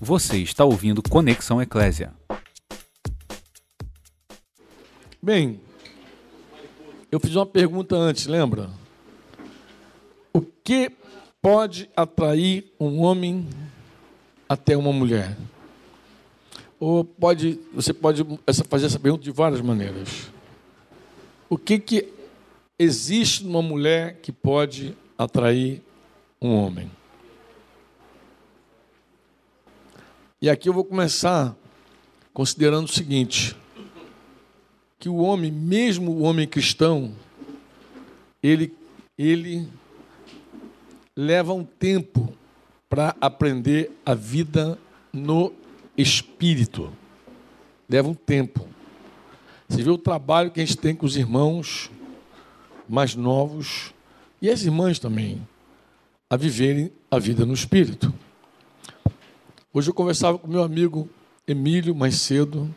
Você está ouvindo Conexão Eclésia. Bem, eu fiz uma pergunta antes, lembra? O que pode atrair um homem até uma mulher? Ou pode, você pode fazer essa pergunta de várias maneiras. O que, que existe numa mulher que pode atrair um homem? E aqui eu vou começar considerando o seguinte: que o homem, mesmo o homem cristão, ele, ele leva um tempo para aprender a vida no espírito. Leva um tempo. Você vê o trabalho que a gente tem com os irmãos mais novos e as irmãs também, a viverem a vida no espírito. Hoje eu conversava com meu amigo Emílio mais cedo,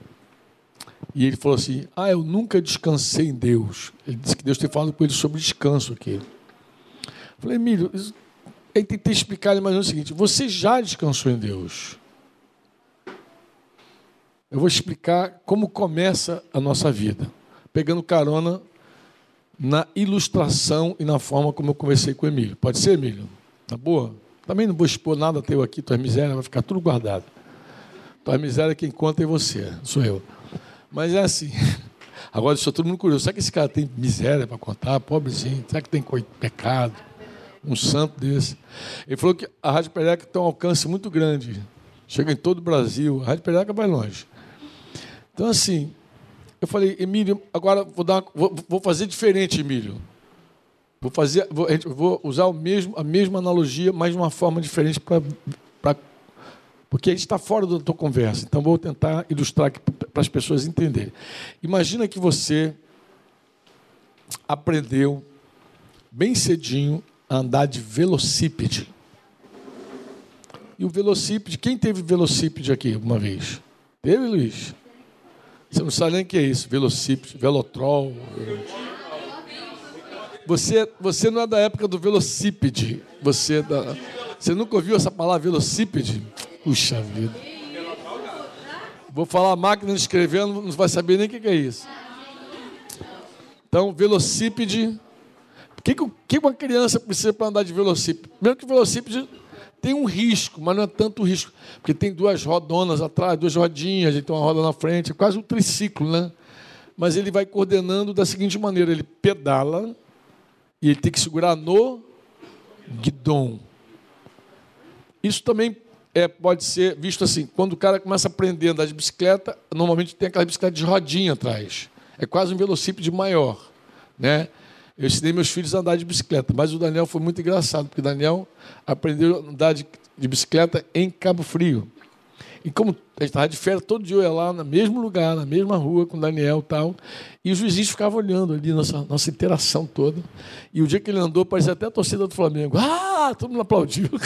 e ele falou assim: Ah, eu nunca descansei em Deus. Ele disse que Deus tem falado com ele sobre descanso aqui. Eu falei, Emílio, eu tentei explicar ele mais o seguinte: você já descansou em Deus. Eu vou explicar como começa a nossa vida, pegando carona na ilustração e na forma como eu conversei com o Emílio. Pode ser, Emílio? Tá boa? Também não vou expor nada teu aqui, tua miséria, vai ficar tudo guardado. Tua miséria quem conta é você, sou eu. Mas é assim. Agora estou todo mundo curioso. Será que esse cara tem miséria para contar? Pobrezinho. Será que tem pecado? Um santo desse. Ele falou que a Rádio Pereca tem um alcance muito grande. Chega em todo o Brasil. A Rádio Pereca vai longe. Então, assim, eu falei, Emílio, agora vou, dar, vou, vou fazer diferente, Emílio. Vou fazer, vou, vou usar o mesmo, a mesma analogia, mas de uma forma diferente para porque a gente está fora da tua conversa. Então vou tentar ilustrar para as pessoas entenderem. Imagina que você aprendeu bem cedinho a andar de velocípede. E o velocípede, quem teve velocípede aqui uma vez? Teve, Luiz? Você não sabe nem o que é isso, velocípede, velotrol. Você, você não é da época do velocípede. Você, é da, você nunca ouviu essa palavra velocípede? Puxa vida. Vou falar máquina de escrever, não vai saber nem o que é isso. Então, velocípede. O que, que uma criança precisa para andar de velocípede? Primeiro que velocípede tem um risco, mas não é tanto risco, porque tem duas rodonas atrás, duas rodinhas, tem uma roda na frente, é quase um triciclo, né? Mas ele vai coordenando da seguinte maneira: ele pedala e ele tem que segurar no guidão. Isso também é, pode ser visto assim: quando o cara começa a aprender a andar de bicicleta, normalmente tem aquela bicicleta de rodinha atrás. É quase um velocípede maior, né? Eu ensinei meus filhos a andar de bicicleta, mas o Daniel foi muito engraçado, porque o Daniel aprendeu a andar de, de bicicleta em Cabo Frio. E como a gente estava de férias, todo dia eu ia lá no mesmo lugar, na mesma rua com o Daniel e tal. E os vizinhos ficavam olhando ali nossa, nossa interação toda. E o dia que ele andou, parecia até a torcida do Flamengo. Ah, todo mundo aplaudiu.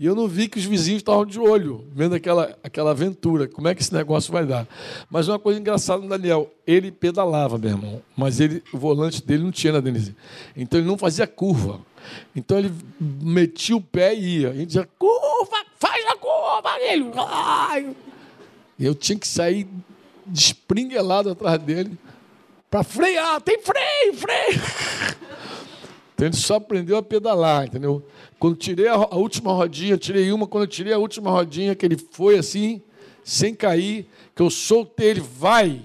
E eu não vi que os vizinhos estavam de olho, vendo aquela, aquela aventura, como é que esse negócio vai dar. Mas uma coisa engraçada no Daniel, ele pedalava, meu irmão, mas ele, o volante dele não tinha na Denise. Então ele não fazia curva. Então ele metia o pé e ia. A gente dizia, curva, faz a curva! Ele, ai! E eu tinha que sair despringuelado atrás dele para frear. Tem freio, freio! Então ele só aprendeu a pedalar, entendeu? Quando tirei a, última rodinha, tirei uma, quando eu tirei a última rodinha, que ele foi assim, sem cair, que eu soltei ele, vai!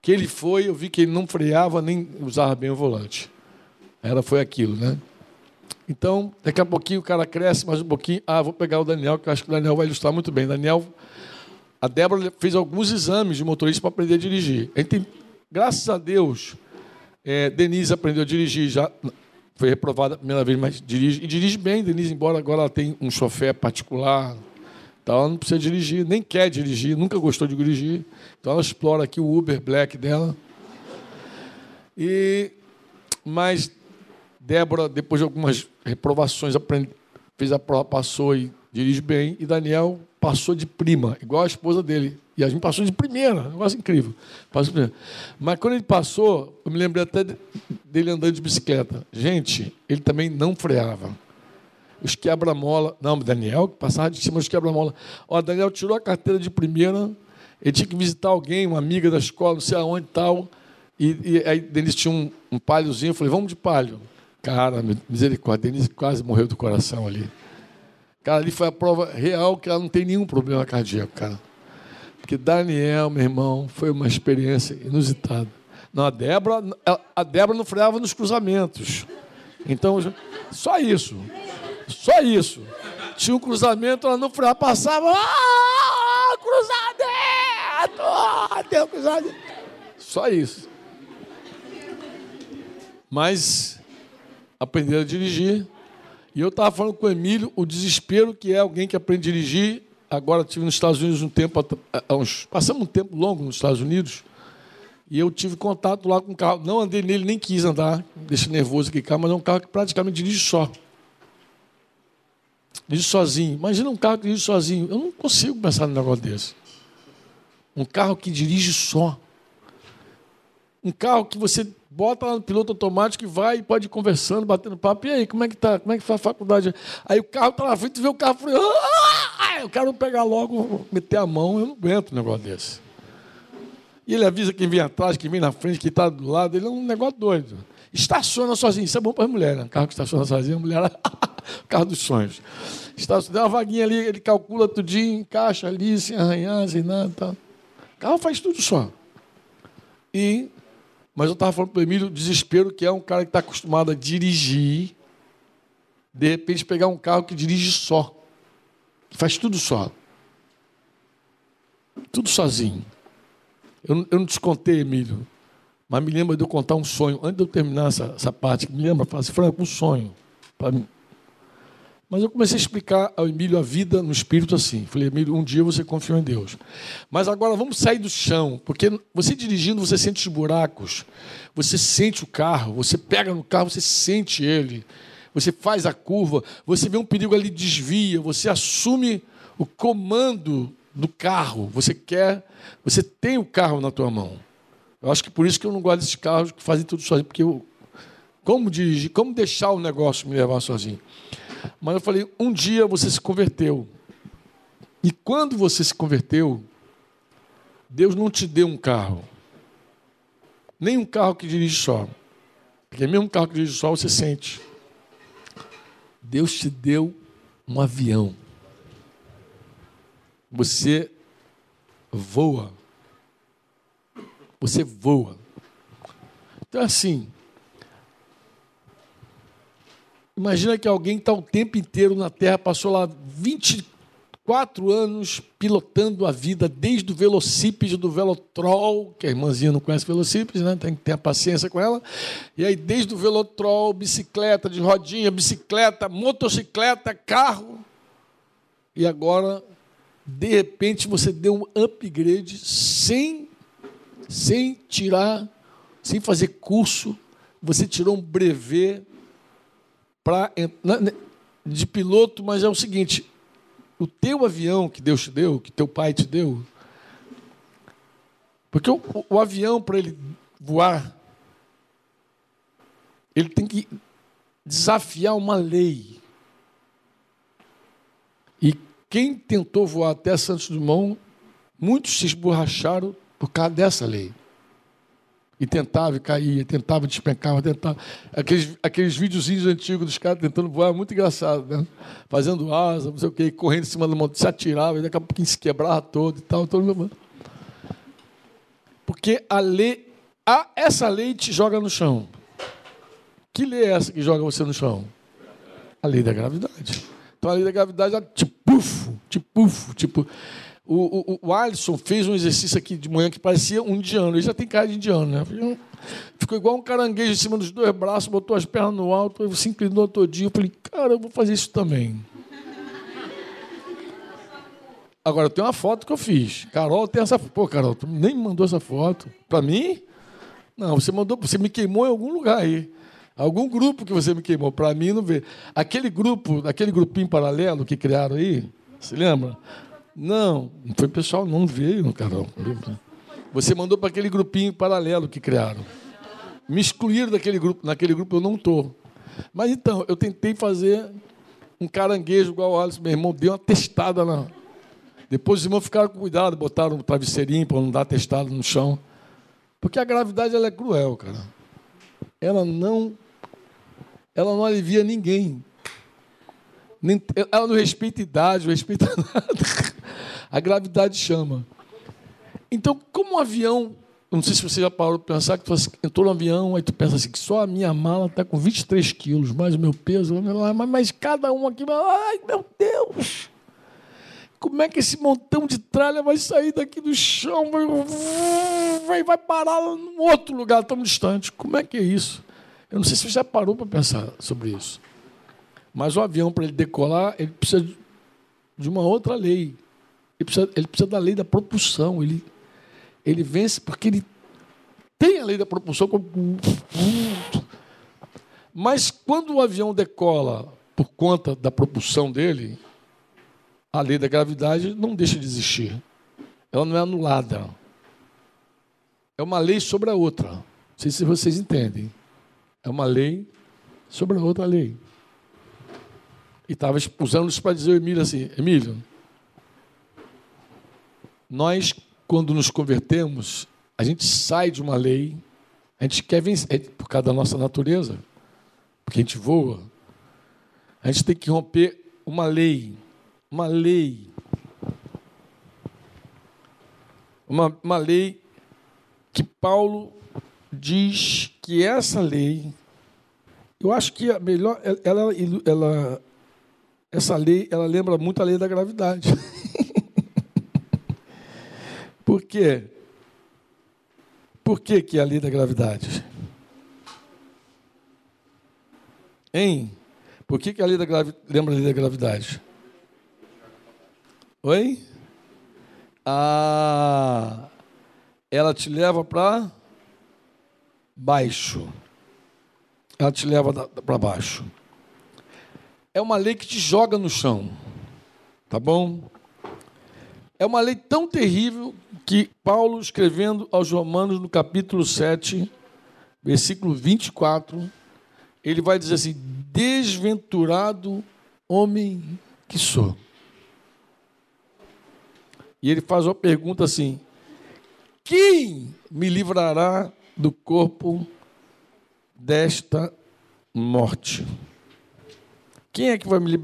Que ele foi, eu vi que ele não freava nem usava bem o volante. Ela foi aquilo, né? Então, daqui a pouquinho o cara cresce mais um pouquinho. Ah, vou pegar o Daniel, que eu acho que o Daniel vai ilustrar muito bem. Daniel, a Débora fez alguns exames de motorista para aprender a dirigir. A gente graças a Deus, é, Denise aprendeu a dirigir já foi reprovada a primeira vez, mas dirige. E dirige bem, Denise, embora agora ela tenha um chofer particular. Então ela não precisa dirigir, nem quer dirigir, nunca gostou de dirigir. Então ela explora aqui o Uber Black dela. E, mas Débora, depois de algumas reprovações, fez a prova, passou e dirige bem. E Daniel passou de prima, igual a esposa dele. E a gente passou de primeira, um negócio incrível. Passou de Mas quando ele passou, eu me lembrei até dele andando de bicicleta. Gente, ele também não freava. os quebra-mola. Não, Daniel passava de cima dos quebra-mola. Ó, Daniel tirou a carteira de primeira, ele tinha que visitar alguém, uma amiga da escola, não sei aonde e tal. E, aí Denise tinha um, um palhozinho, eu falei, vamos de palho. Cara, misericórdia, Denise quase morreu do coração ali. Cara, ali foi a prova real que ela não tem nenhum problema cardíaco, cara. Porque Daniel, meu irmão, foi uma experiência inusitada. Não, a Débora, a Débora não freava nos cruzamentos. Então, só isso. Só isso. Tinha um cruzamento, ela não freava, passava. Ah, cruzamento! Ah, um cruzamento. Só isso. Mas aprenderam a dirigir. E eu estava falando com o Emílio o desespero que é alguém que aprende a dirigir. Agora tive nos Estados Unidos um tempo, uns, passamos um tempo longo nos Estados Unidos. E eu tive contato lá com um carro. Não andei nele, nem quis andar. Deixa nervoso aqui, mas é um carro que praticamente dirige só. Dirige sozinho. Imagina um carro que dirige sozinho. Eu não consigo pensar num negócio desse. Um carro que dirige só. Um carro que você bota lá no piloto automático e vai e pode ir conversando, batendo papo. E aí, como é que tá? Como é que foi a faculdade? Aí o carro está na frente, vê o carro e ah! eu quero pegar logo, meter a mão, eu não aguento um negócio desse. E ele avisa quem vem atrás, quem vem na frente, quem está do lado. Ele é um negócio doido. Estaciona sozinho. Isso é bom para as mulheres, né? Carro que estaciona sozinho, a mulher. carro dos sonhos. Estaciona, dá uma vaguinha ali, ele calcula tudinho, encaixa ali, sem arranhar, sem nada. Tá. Carro faz tudo só. E, mas eu estava falando para o Emílio o desespero que é um cara que está acostumado a dirigir, de repente pegar um carro que dirige só. Faz tudo só. Tudo sozinho. Eu, eu não te contei, Emílio, mas me lembra de eu contar um sonho. Antes de eu terminar essa, essa parte, me lembra, fala assim, Franco, um sonho. Mas eu comecei a explicar ao Emílio a vida no espírito assim. Falei, Emílio, um dia você confiou em Deus. Mas agora vamos sair do chão, porque você dirigindo, você sente os buracos, você sente o carro, você pega no carro, você sente ele, você faz a curva, você vê um perigo ali, desvia, você assume o comando do carro. Você quer, você tem o carro na tua mão. Eu acho que por isso que eu não gosto desses carros que fazem tudo sozinho, porque eu como dirigir, como deixar o negócio me levar sozinho. Mas eu falei, um dia você se converteu. E quando você se converteu, Deus não te deu um carro. Nem um carro que dirige só. Porque mesmo um carro que dirige só, você sente. Deus te deu um avião você voa. Você voa. Então, assim, imagina que alguém está o tempo inteiro na Terra, passou lá 24 anos pilotando a vida, desde o velocípede do Velotrol, que a irmãzinha não conhece velocípede, né? tem que ter a paciência com ela. E aí, desde o Velotrol, bicicleta de rodinha, bicicleta, motocicleta, carro. E agora de repente você deu um upgrade sem, sem tirar, sem fazer curso, você tirou um brevet de piloto, mas é o seguinte: o teu avião que Deus te deu, que teu pai te deu, porque o, o avião, para ele voar, ele tem que desafiar uma lei. E quem tentou voar até Santos Dumont, muitos se esborracharam por causa dessa lei. E tentava e caía, tentava, despencava, tentava. Aqueles, aqueles videozinhos antigos dos caras tentando voar, muito engraçado, né? Fazendo asa, não sei o quê, correndo em cima do monte, se atirava, e daqui a pouquinho se quebrava todo e tal. Todo... Porque a lei, a, essa lei te joga no chão. Que lei é essa que joga você no chão? A lei da gravidade. Então a lei da gravidade, tipo, pufo, tipo, pufo, tipo. O, o, o Alisson fez um exercício aqui de manhã que parecia um indiano. Ele já tem cara de indiano, né? Ficou igual um caranguejo em cima dos dois braços, botou as pernas no alto, se inclinou todinho. Eu falei, cara, eu vou fazer isso também. Agora, tem uma foto que eu fiz. Carol tem essa Pô, Carol, tu nem me mandou essa foto. Para mim? Não, você mandou, você me queimou em algum lugar aí. Algum grupo que você me queimou, para mim não vê. Aquele grupo, aquele grupinho paralelo que criaram aí, se lembra? Não, não foi pessoal, não veio, Carol. Você mandou para aquele grupinho paralelo que criaram. Me excluíram daquele grupo, naquele grupo eu não estou. Mas então, eu tentei fazer um caranguejo igual o Alisson, meu irmão, deu uma testada na. Depois os irmãos ficaram com cuidado, botaram um travesseirinho para não dar testada no chão. Porque a gravidade ela é cruel, cara. Ela não. Ela não alivia ninguém. Ela não respeita idade, não respeita nada. A gravidade chama. Então, como um avião não sei se você já parou para pensar que você entrou no avião, aí tu pensa assim, que só a minha mala está com 23 quilos, mais o meu peso, mas, mas cada um aqui, ai meu Deus! Como é que esse montão de tralha vai sair daqui do chão, vai, vai parar num outro lugar tão distante? Como é que é isso? Eu não sei se você já parou para pensar sobre isso. Mas o avião, para ele decolar, ele precisa de uma outra lei. Ele precisa, ele precisa da lei da propulsão. Ele, ele vence porque ele tem a lei da propulsão. Mas quando o avião decola por conta da propulsão dele, a lei da gravidade não deixa de existir. Ela não é anulada. É uma lei sobre a outra. Não sei se vocês entendem. É uma lei sobre a outra lei. E estava usando isso para dizer ao Emílio assim: Emílio, nós quando nos convertemos, a gente sai de uma lei, a gente quer vencer, é por causa da nossa natureza, porque a gente voa, a gente tem que romper uma lei, uma lei, uma, uma lei que Paulo diz que essa lei, eu acho que a melhor, ela, ela, essa lei, ela lembra muito a lei da gravidade. Por quê? Por que, que é a lei da gravidade? Hein? Por que, que a lei da gravidade lembra a lei da gravidade? Oi? Ah, ela te leva para baixo. Ela te leva para baixo. É uma lei que te joga no chão. Tá bom? É uma lei tão terrível que Paulo, escrevendo aos Romanos, no capítulo 7, versículo 24, ele vai dizer assim: Desventurado homem que sou. E ele faz uma pergunta assim: Quem me livrará do corpo desta morte? Quem é que vai me,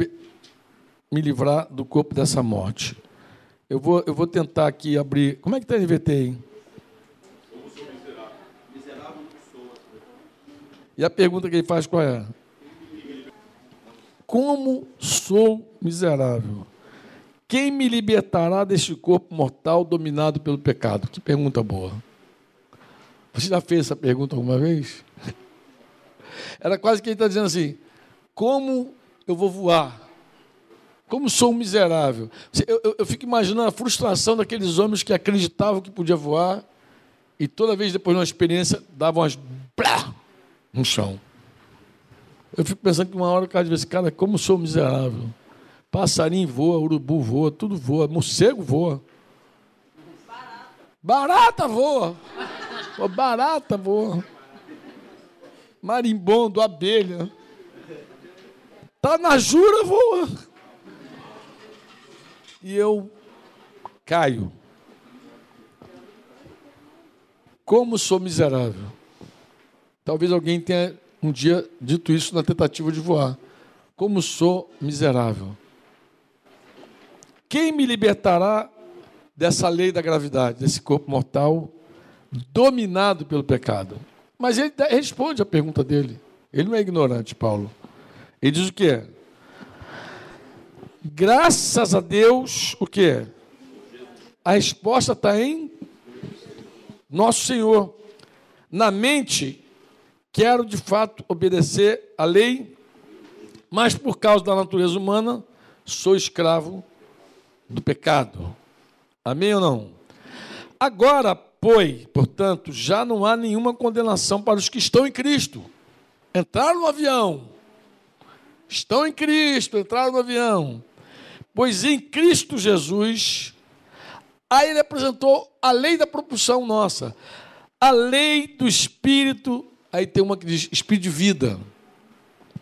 me livrar do corpo dessa morte? Eu vou, eu vou tentar aqui abrir. Como é que está a NVT aí? E a pergunta que ele faz qual é? Como sou miserável? Quem me libertará deste corpo mortal dominado pelo pecado? Que pergunta boa. Você já fez essa pergunta alguma vez? Era quase que ele está dizendo assim: como eu vou voar? Como sou um miserável. Eu, eu, eu, fico imaginando a frustração daqueles homens que acreditavam que podia voar e toda vez depois de uma experiência davam umas blá, no chão. Eu fico pensando que uma hora o cara diz, cara, como sou miserável. Passarinho voa, urubu voa, tudo voa, morcego voa. Barata voa. Barata voa. Marimbondo, abelha. Tá na jura voa e eu caio. Como sou miserável. Talvez alguém tenha um dia dito isso na tentativa de voar. Como sou miserável. Quem me libertará dessa lei da gravidade, desse corpo mortal dominado pelo pecado? Mas ele responde a pergunta dele. Ele não é ignorante, Paulo. Ele diz o quê? Graças a Deus, o que? A resposta está em Nosso Senhor. Na mente, quero de fato obedecer a lei, mas por causa da natureza humana, sou escravo do pecado. Amém ou não? Agora, pois, portanto, já não há nenhuma condenação para os que estão em Cristo. Entraram no avião, estão em Cristo, entraram no avião. Pois em Cristo Jesus, aí ele apresentou a lei da propulsão nossa, a lei do Espírito, aí tem uma que diz Espírito de vida,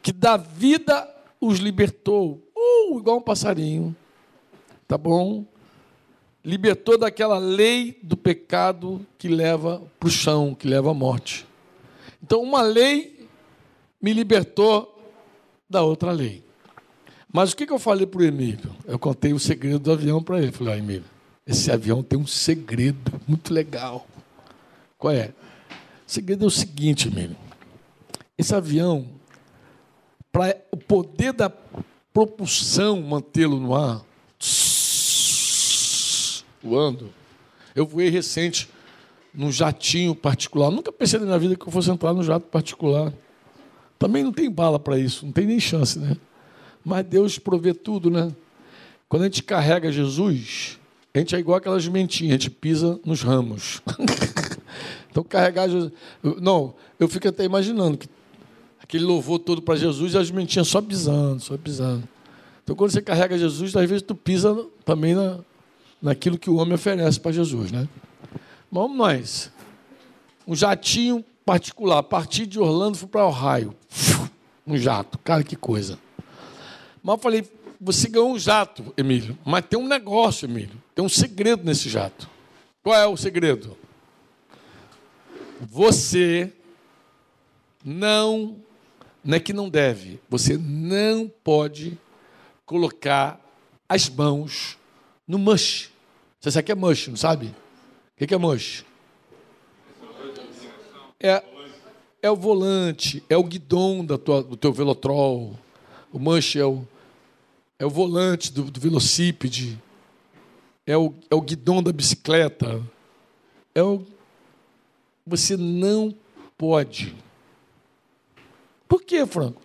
que da vida os libertou uh, igual um passarinho. Tá bom? Libertou daquela lei do pecado que leva para o chão, que leva à morte. Então, uma lei me libertou da outra lei. Mas o que, eu falei para o Emílio? Eu contei o segredo do avião para ele. Falei, ah, Emílio, esse avião tem um segredo muito legal. Qual é? O segredo é o seguinte, Emílio. Esse avião, para o poder da propulsão mantê-lo no ar, voando, eu voei recente num jatinho particular. Nunca pensei na minha vida que eu fosse entrar num jato particular. Também não tem bala para isso, não tem nem chance, né? Mas Deus provê tudo, né? Quando a gente carrega Jesus, a gente é igual aquelas mentinhas, a gente pisa nos ramos. então, carregar Jesus. Não, eu fico até imaginando que aquele louvor todo para Jesus e as mentinhas só pisando, só pisando. Então, quando você carrega Jesus, às vezes tu pisa também na, naquilo que o homem oferece para Jesus, né? Vamos nós. Um jatinho particular, a partir de Orlando fui para Ohio. Um jato, cara, que coisa. Mas eu falei, você ganhou um jato, Emílio, mas tem um negócio, Emílio. Tem um segredo nesse jato. Qual é o segredo? Você não, não é que não deve, você não pode colocar as mãos no mush. Você sabe o que é mush, não sabe? O que é mush? É, é o volante, é o guidão da tua, do teu velotrol. O mush é o, é o volante do, do velocípede. É o, é o guidão da bicicleta. É o, você não pode. Por quê, Franco?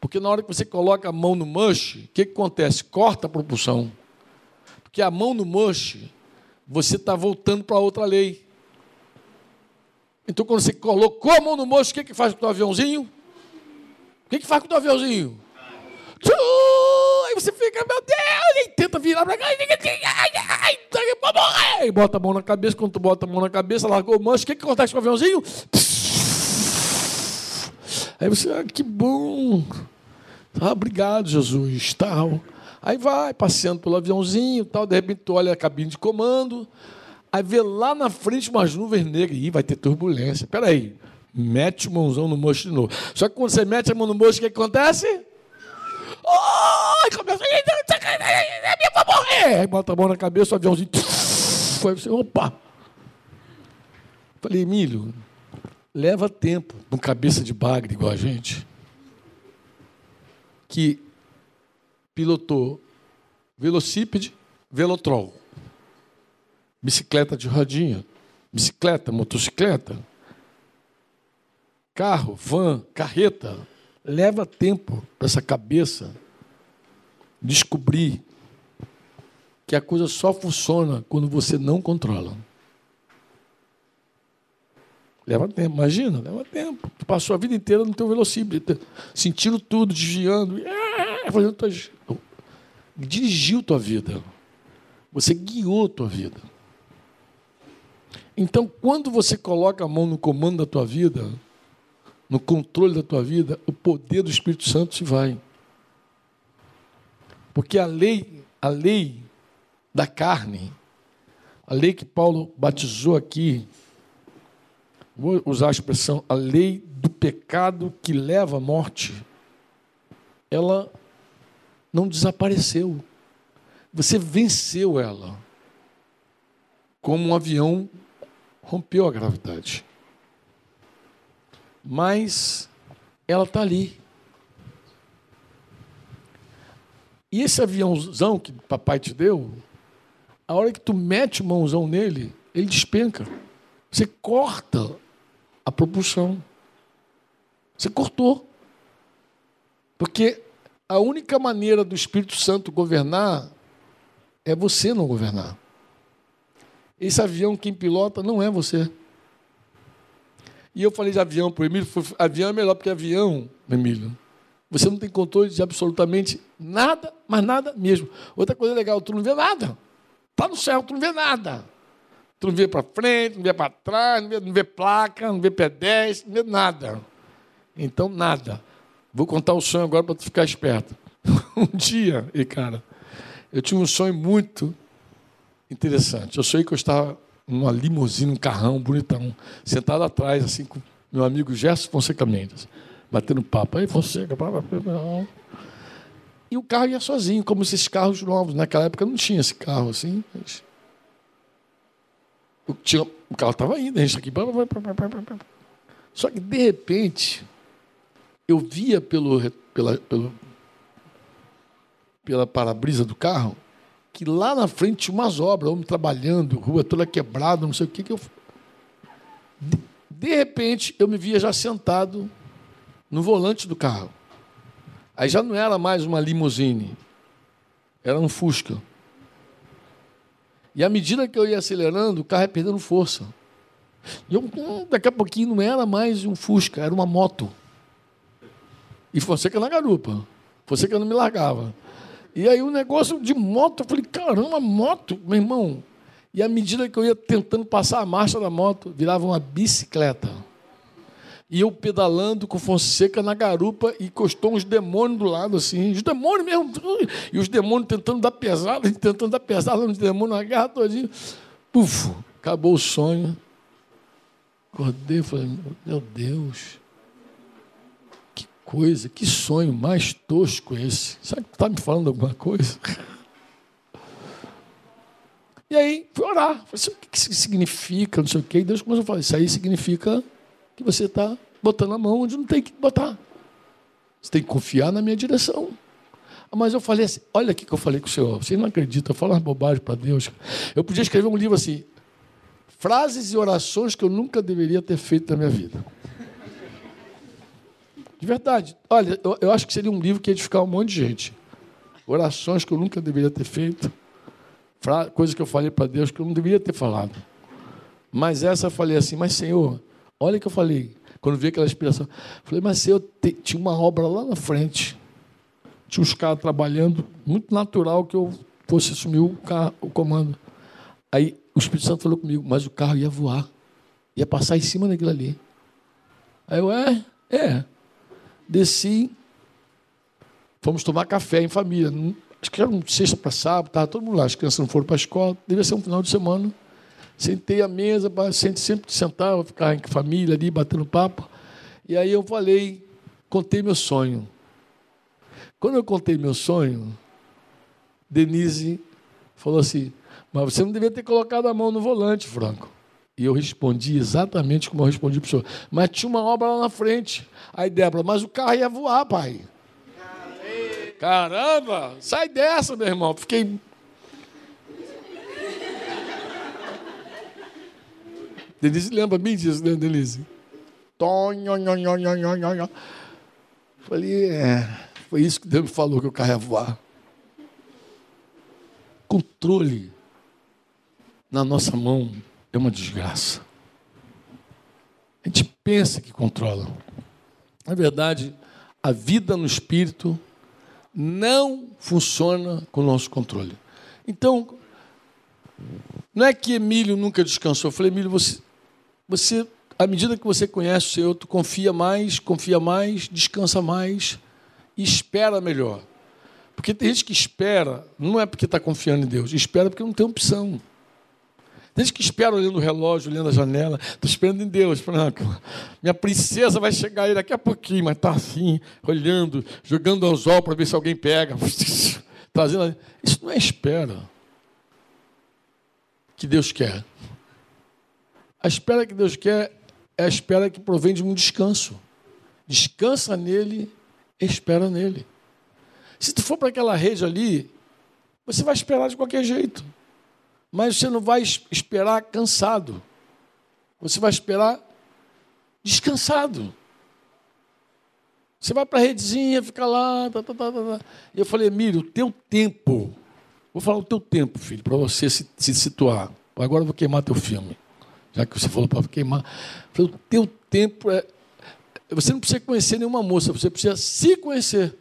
Porque na hora que você coloca a mão no mush, o que, que acontece? Corta a propulsão. Porque a mão no mush, você está voltando para outra lei. Então, quando você colocou a mão no moço, o que, que faz com o teu aviãozinho? O que, que faz com o teu aviãozinho? Aí você fica, meu Deus, e tenta virar para cá, vou morrer. E bota a mão na cabeça, quando tu bota a mão na cabeça, largou o manche, o que, que acontece com o aviãozinho? Aí você, ah, que bom. Ah, obrigado, Jesus. Tal. Aí vai passeando pelo aviãozinho, tal, de repente tu olha a cabine de comando, Aí vê lá na frente umas nuvens negras. Ih, vai ter turbulência. Peraí. Mete o mãozão no mocho de novo. Só que quando você mete a mão no mocho, o que acontece? Oh, começa. Eu vou morrer. Aí bota a mão na cabeça, o aviãozinho. Foi você, opa. Falei, Emílio, leva tempo com cabeça de bagre igual a gente, que pilotou velocípede, velotrol bicicleta de rodinha, bicicleta, motocicleta, carro, van, carreta. Leva tempo para essa cabeça descobrir que a coisa só funciona quando você não controla. Leva tempo, imagina, leva tempo. Tu passou a vida inteira no teu velocípede, sentindo tudo, desviando, fazendo tuas... dirigiu tua vida. Você guiou tua vida. Então, quando você coloca a mão no comando da tua vida, no controle da tua vida, o poder do Espírito Santo se vai. Porque a lei, a lei da carne, a lei que Paulo batizou aqui, vou usar a expressão, a lei do pecado que leva à morte, ela não desapareceu. Você venceu ela. Como um avião rompeu a gravidade. Mas ela está ali. E esse aviãozão que papai te deu, a hora que tu mete o mãozão nele, ele despenca. Você corta a propulsão. Você cortou. Porque a única maneira do Espírito Santo governar é você não governar. Esse avião, quem pilota, não é você. E eu falei de avião para o Emílio, avião é melhor, porque avião, Emílio, você não tem controle de absolutamente nada, mas nada mesmo. Outra coisa legal, tu não vê nada. Está no céu, tu não vê nada. Tu não vê para frente, não vê para trás, não vê, não vê, placa, não vê pedestre, não vê nada. Então, nada. Vou contar o sonho agora para tu ficar esperto. Um dia, e cara, eu tive um sonho muito interessante. Eu sonhei que eu estava numa limusine, um carrão bonitão, sentado atrás, assim, com meu amigo Gerson Fonseca Mendes, batendo papo. Aí, Fonseca, papo, E o carro ia sozinho, como esses carros novos. Naquela época não tinha esse carro assim. Mas... O, tinha, o carro estava indo, a gente aqui. Só que, de repente, eu via pelo, pela, pelo, pela para-brisa do carro que lá na frente tinha umas obras, homem trabalhando, rua toda quebrada, não sei o que, que eu. De, repente, eu me via já sentado no volante do carro. Aí já não era mais uma limusine, era um Fusca. E à medida que eu ia acelerando, o carro ia perdendo força. E eu, hum, daqui a pouquinho não era mais um Fusca, era uma moto. E você que na garupa. Que não me largava. E aí o negócio de moto, eu falei, caramba, moto, meu irmão. E à medida que eu ia tentando passar a marcha da moto, virava uma bicicleta. E eu pedalando com Fonseca na garupa e encostou uns demônios do lado, assim. Os demônios mesmo. E os demônios tentando dar pesada, tentando dar pesada nos demônios, na guerra todinha. Puf, acabou o sonho. Acordei e falei, meu Deus coisa, que sonho mais tosco esse. Será que está me falando alguma coisa? E aí, fui orar. Falei assim, o que isso significa? Não sei o quê. E Deus começou a falar: Isso aí significa que você está botando a mão onde não tem que botar. Você tem que confiar na minha direção. Mas eu falei assim: Olha aqui que eu falei com o Senhor. Você não acredita, umas bobagens para Deus. Eu podia escrever um livro assim: Frases e orações que eu nunca deveria ter feito na minha vida. De verdade. Olha, eu, eu acho que seria um livro que ia edificar um monte de gente. Orações que eu nunca deveria ter feito. Coisas que eu falei para Deus que eu não deveria ter falado. Mas essa eu falei assim, mas Senhor, olha o que eu falei. Quando vi aquela inspiração, falei, mas Senhor, tinha uma obra lá na frente. Tinha uns caras trabalhando, muito natural que eu fosse assumir o, carro, o comando. Aí o Espírito Santo falou comigo, mas o carro ia voar. Ia passar em cima daquilo ali. Aí eu, é, é desci, fomos tomar café em família. Acho que era um sexta para sábado, estava todo mundo lá, as crianças não foram para a escola, devia ser um final de semana. Sentei à mesa, sempre sentava, ficava em família ali, batendo papo. E aí eu falei, contei meu sonho. Quando eu contei meu sonho, Denise falou assim: Mas você não devia ter colocado a mão no volante, Franco. E eu respondi exatamente como eu respondi para o senhor. Mas tinha uma obra lá na frente. Aí Débora, mas o carro ia voar, pai. Caramba, sai dessa, meu irmão. Fiquei. Denise lembra bem disso, né, Denise? Falei, é, foi isso que Deus me falou que o carro ia voar. Controle na nossa mão é uma desgraça. A gente pensa que controla. Na verdade, a vida no espírito não funciona com o nosso controle. Então, não é que Emílio nunca descansou. Eu falei, Emílio, você, você, à medida que você conhece o Senhor, tu confia mais, confia mais, descansa mais e espera melhor. Porque tem gente que espera, não é porque está confiando em Deus, espera porque não tem opção. Desde que espero olhando o relógio, olhando a janela, estou esperando em Deus, Franco. Minha princesa vai chegar aí daqui a pouquinho, mas está assim, olhando, jogando anzol para ver se alguém pega. Trazendo. Isso não é espera que Deus quer. A espera que Deus quer é a espera que provém de um descanso. Descansa nele, espera nele. Se tu for para aquela rede ali, você vai esperar de qualquer jeito. Mas você não vai esperar cansado. Você vai esperar descansado. Você vai para a redezinha, fica lá. Tá, tá, tá, tá, tá. E eu falei, Emílio, o teu tempo. Vou falar o teu tempo, filho, para você se, se, situar. Agora eu vou queimar teu filme. Já que você falou para queimar. falei, o teu tempo é. Você não precisa conhecer nenhuma moça, você precisa se conhecer.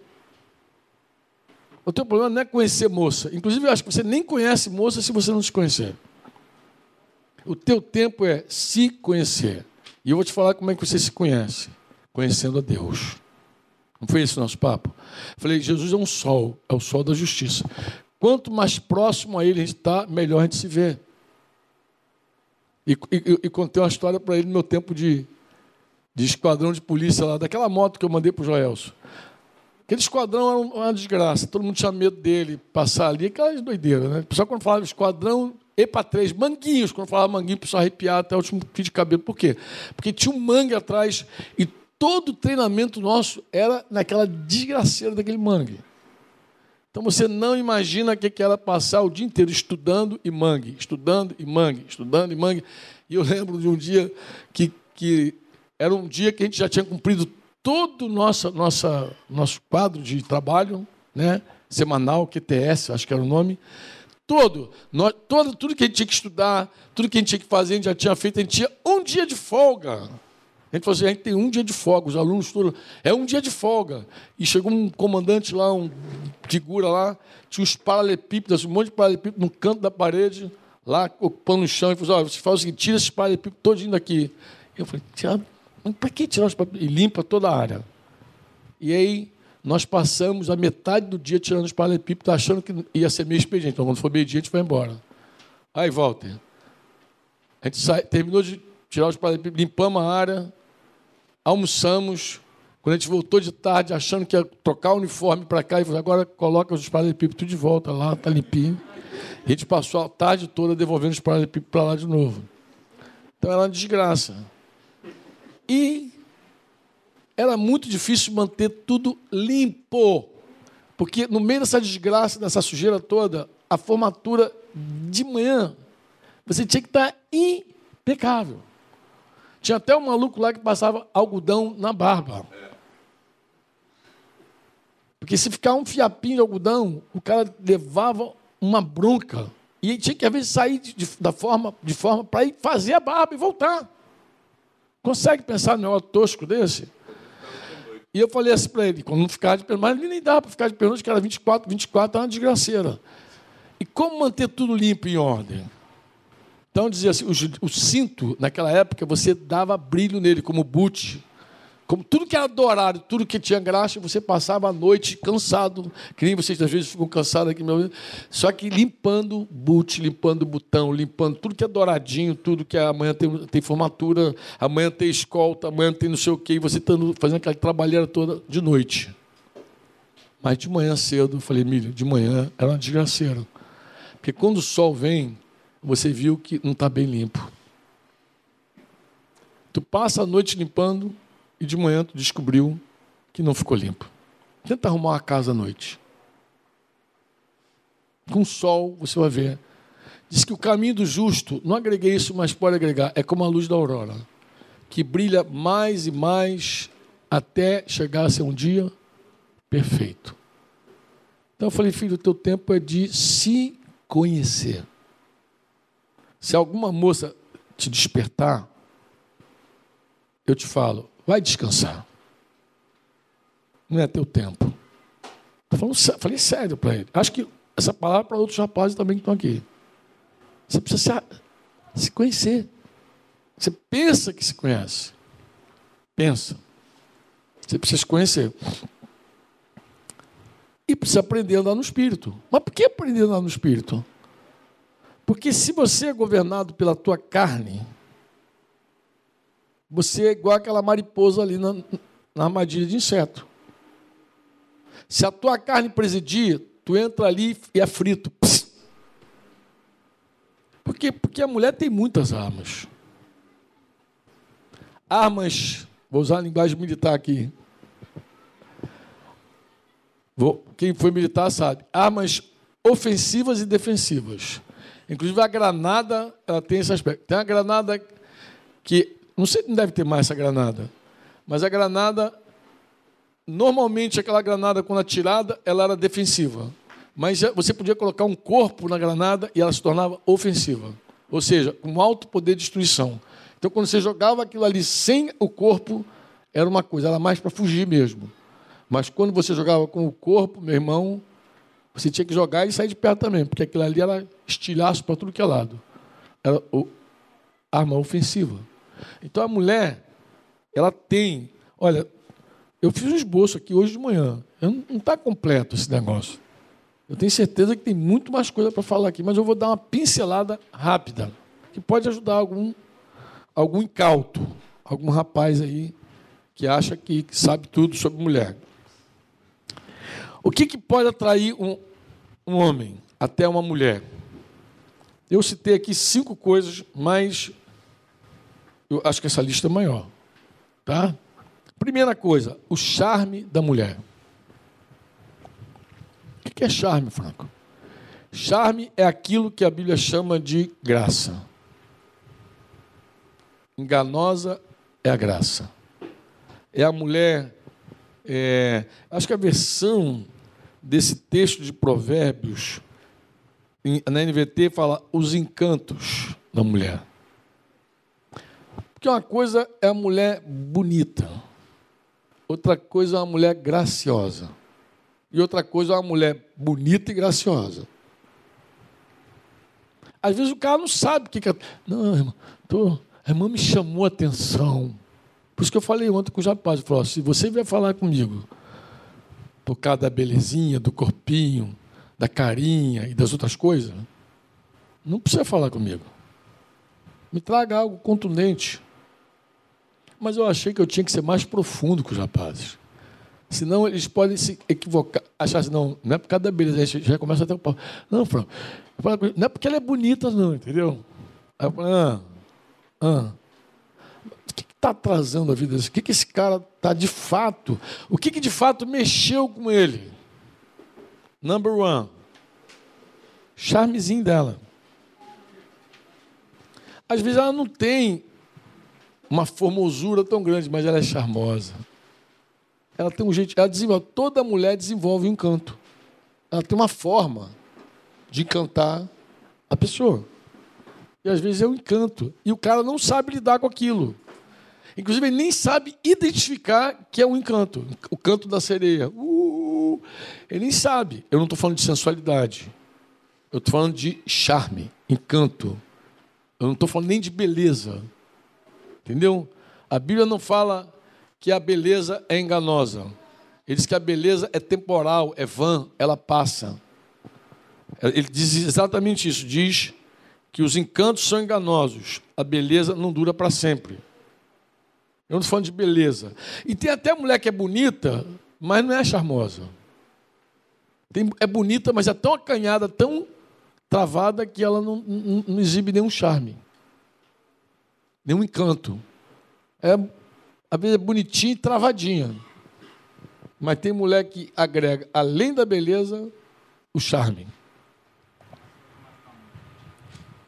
O teu problema não é conhecer moça. Inclusive, eu acho que você nem conhece moça se você não se conhecer. O teu tempo é se conhecer. E eu vou te falar como é que você se conhece. Conhecendo a Deus. Não foi esse o nosso papo? Falei, Jesus é um sol, é o sol da justiça. Quanto mais próximo a ele a gente está, melhor a gente se vê. E, e, e contei uma história para ele no meu tempo de, de esquadrão de polícia lá, daquela moto que eu mandei para o Joelso. Aquele esquadrão era uma desgraça, todo mundo tinha medo dele passar ali, aquelas doideiras, né? Pessoal, quando falava esquadrão, e para três, manguinhos, quando falava manguinho, pessoal arrepiar até o último fio de cabelo. Por quê? Porque tinha um mangue atrás e todo o treinamento nosso era naquela desgraceira daquele mangue. Então você não imagina o que era passar o dia inteiro estudando e mangue, estudando e mangue, estudando e mangue. E eu lembro de um dia que, que era um dia que a gente já tinha cumprido todo nosso, nossa, nosso quadro de trabalho, né? semanal, QTS, acho que era o nome. Todo, nós, todo, tudo que a gente tinha que estudar, tudo que a gente tinha que fazer, a gente já tinha feito, a gente tinha um dia de folga. A gente falou assim, a gente tem um dia de folga, os alunos todos, é um dia de folga. E chegou um comandante lá, um figura lá, tinha uns paralelepípedos, um monte de paralelepípedos no canto da parede, lá ocupando o chão, e falou assim, você faz o seguinte, tira esses paralelepípedos todinho daqui. Eu falei, Tiago, para que tirar os paralelepípedos? E limpa toda a área. E aí nós passamos a metade do dia tirando os paralelepípedos, achando que ia ser meio expediente. Então, quando for meio-dia, a gente vai embora. Aí, Walter, a gente sai, terminou de tirar os paralelepípedos, limpamos a área, almoçamos. Quando a gente voltou de tarde, achando que ia trocar o uniforme para cá, e falou, agora coloca os paralelepípedos de volta lá, está limpinho. a gente passou a tarde toda devolvendo os paralelepípedos para lá de novo. Então era uma desgraça. E era muito difícil manter tudo limpo. Porque no meio dessa desgraça, dessa sujeira toda, a formatura de manhã, você tinha que estar impecável. Tinha até um maluco lá que passava algodão na barba. Porque se ficar um fiapinho de algodão, o cara levava uma bronca. E tinha que, às vezes, sair de, de, da forma, de forma para ir fazer a barba e voltar. Consegue pensar num negócio tosco desse? E eu falei assim para ele, quando não ficar de pergunta, mas nem dá para ficar de pergunta, que era 24, 24, era uma desgraceira. E como manter tudo limpo e em ordem? Então dizia assim, o, o, cinto, naquela época, você dava brilho nele, como boot. Como tudo que era dourado, tudo que tinha graxa, você passava a noite cansado, que nem vocês às vezes ficam cansados aqui, meu só que limpando boot, limpando botão, limpando tudo que é douradinho, tudo que amanhã tem, tem formatura, amanhã tem escolta, amanhã tem não sei o quê, e você está fazendo aquela trabalheira toda de noite. Mas de manhã cedo, eu falei, Milho, de manhã era uma desgraceira. Porque quando o sol vem, você viu que não está bem limpo. Tu passa a noite limpando e de manhã tu descobriu que não ficou limpo. Tenta arrumar uma casa à noite. Com sol, você vai ver. Diz que o caminho do justo, não agreguei isso, mas pode agregar, é como a luz da aurora, que brilha mais e mais até chegar a ser um dia perfeito. Então eu falei, filho, o teu tempo é de se conhecer. Se alguma moça te despertar, eu te falo, vai descansar. Não é teu tempo. Falando, falei sério para ele. Acho que essa palavra é para outros rapazes também que estão aqui. Você precisa se, se conhecer. Você pensa que se conhece. Pensa. Você precisa se conhecer. E precisa aprender a andar no espírito. Mas por que aprender a andar no espírito? Porque se você é governado pela tua carne, você é igual aquela mariposa ali na, na armadilha de inseto. Se a tua carne presidir, tu entra ali e é frito. Por quê? Porque a mulher tem muitas armas. Armas, vou usar a linguagem militar aqui. Vou, quem foi militar sabe. Armas ofensivas e defensivas. Inclusive a granada, ela tem esse aspecto. Tem a granada que, não sei, não deve ter mais essa granada, mas a granada, normalmente aquela granada quando atirada, ela era defensiva. Mas você podia colocar um corpo na granada e ela se tornava ofensiva. Ou seja, com alto poder de destruição. Então quando você jogava aquilo ali sem o corpo, era uma coisa, era mais para fugir mesmo. Mas quando você jogava com o corpo, meu irmão, você tinha que jogar e sair de perto também, porque aquilo ali era estilhaço para tudo que é lado. Era arma ofensiva. Então a mulher, ela tem. Olha, Eu fiz um esboço aqui hoje de manhã. Não está completo esse negócio. Eu tenho certeza que tem muito mais coisa para falar aqui, mas eu vou dar uma pincelada rápida, que pode ajudar algum, algum incauto, algum rapaz aí que acha que sabe tudo sobre mulher. O que, que pode atrair um, um homem até uma mulher? Eu citei aqui cinco coisas, mas eu acho que essa lista é maior. Tá? Primeira coisa, o charme da mulher. O que é charme, Franco? Charme é aquilo que a Bíblia chama de graça. Enganosa é a graça. É a mulher. É, acho que a versão desse texto de Provérbios, na NVT, fala os encantos da mulher. Porque uma coisa é a mulher bonita, outra coisa é uma mulher graciosa, e outra coisa é uma mulher bonita e graciosa. Às vezes o cara não sabe o que, é. Não, irmão, tô, a irmã me chamou a atenção. Por isso que eu falei ontem com o rapaz, falou, se você vier falar comigo por causa da belezinha, do corpinho, da carinha e das outras coisas, não precisa falar comigo. Me traga algo contundente. Mas eu achei que eu tinha que ser mais profundo com os rapazes. Senão eles podem se equivocar, achar assim, não, não é por causa da beleza, a gente já começa até o pau. Não, Fran, não é porque ela é bonita, não, entendeu? Aí eu falo, ah, ah. O que está atrasando a vida desse? O que, que esse cara está de fato? O que, que de fato mexeu com ele? Number one. Charmezinho dela. Às vezes ela não tem uma formosura tão grande, mas ela é charmosa. Ela tem um jeito, ela desenvolve, toda mulher desenvolve um encanto. Ela tem uma forma de encantar a pessoa. E às vezes é um encanto. E o cara não sabe lidar com aquilo. Inclusive, ele nem sabe identificar que é um encanto. O canto da sereia. Uh, ele nem sabe. Eu não estou falando de sensualidade. Eu estou falando de charme, encanto. Eu não estou falando nem de beleza. Entendeu? A Bíblia não fala que a beleza é enganosa. Ele diz que a beleza é temporal, é vã, ela passa. Ele diz exatamente isso. Diz que os encantos são enganosos, a beleza não dura para sempre. Eu não estou falando de beleza. E tem até mulher que é bonita, mas não é charmosa. Tem, é bonita, mas é tão acanhada, tão travada, que ela não, não, não exibe nenhum charme, nenhum encanto. É, às vezes é bonitinha e travadinha. Mas tem mulher que agrega, além da beleza, o charme.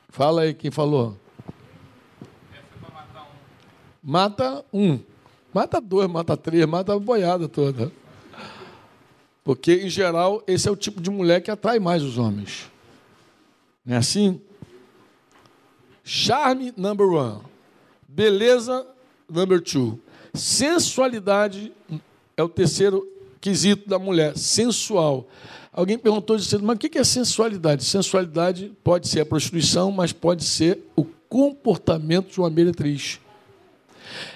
Fala aí quem falou. Mata um. Mata dois, mata três, mata a boiada toda. Porque, em geral, esse é o tipo de mulher que atrai mais os homens. Não é assim? Charme, number one. Beleza, number two. Sensualidade é o terceiro quesito da mulher. Sensual. Alguém perguntou, disse, mas o que é sensualidade? Sensualidade pode ser a prostituição, mas pode ser o comportamento de uma meretriz.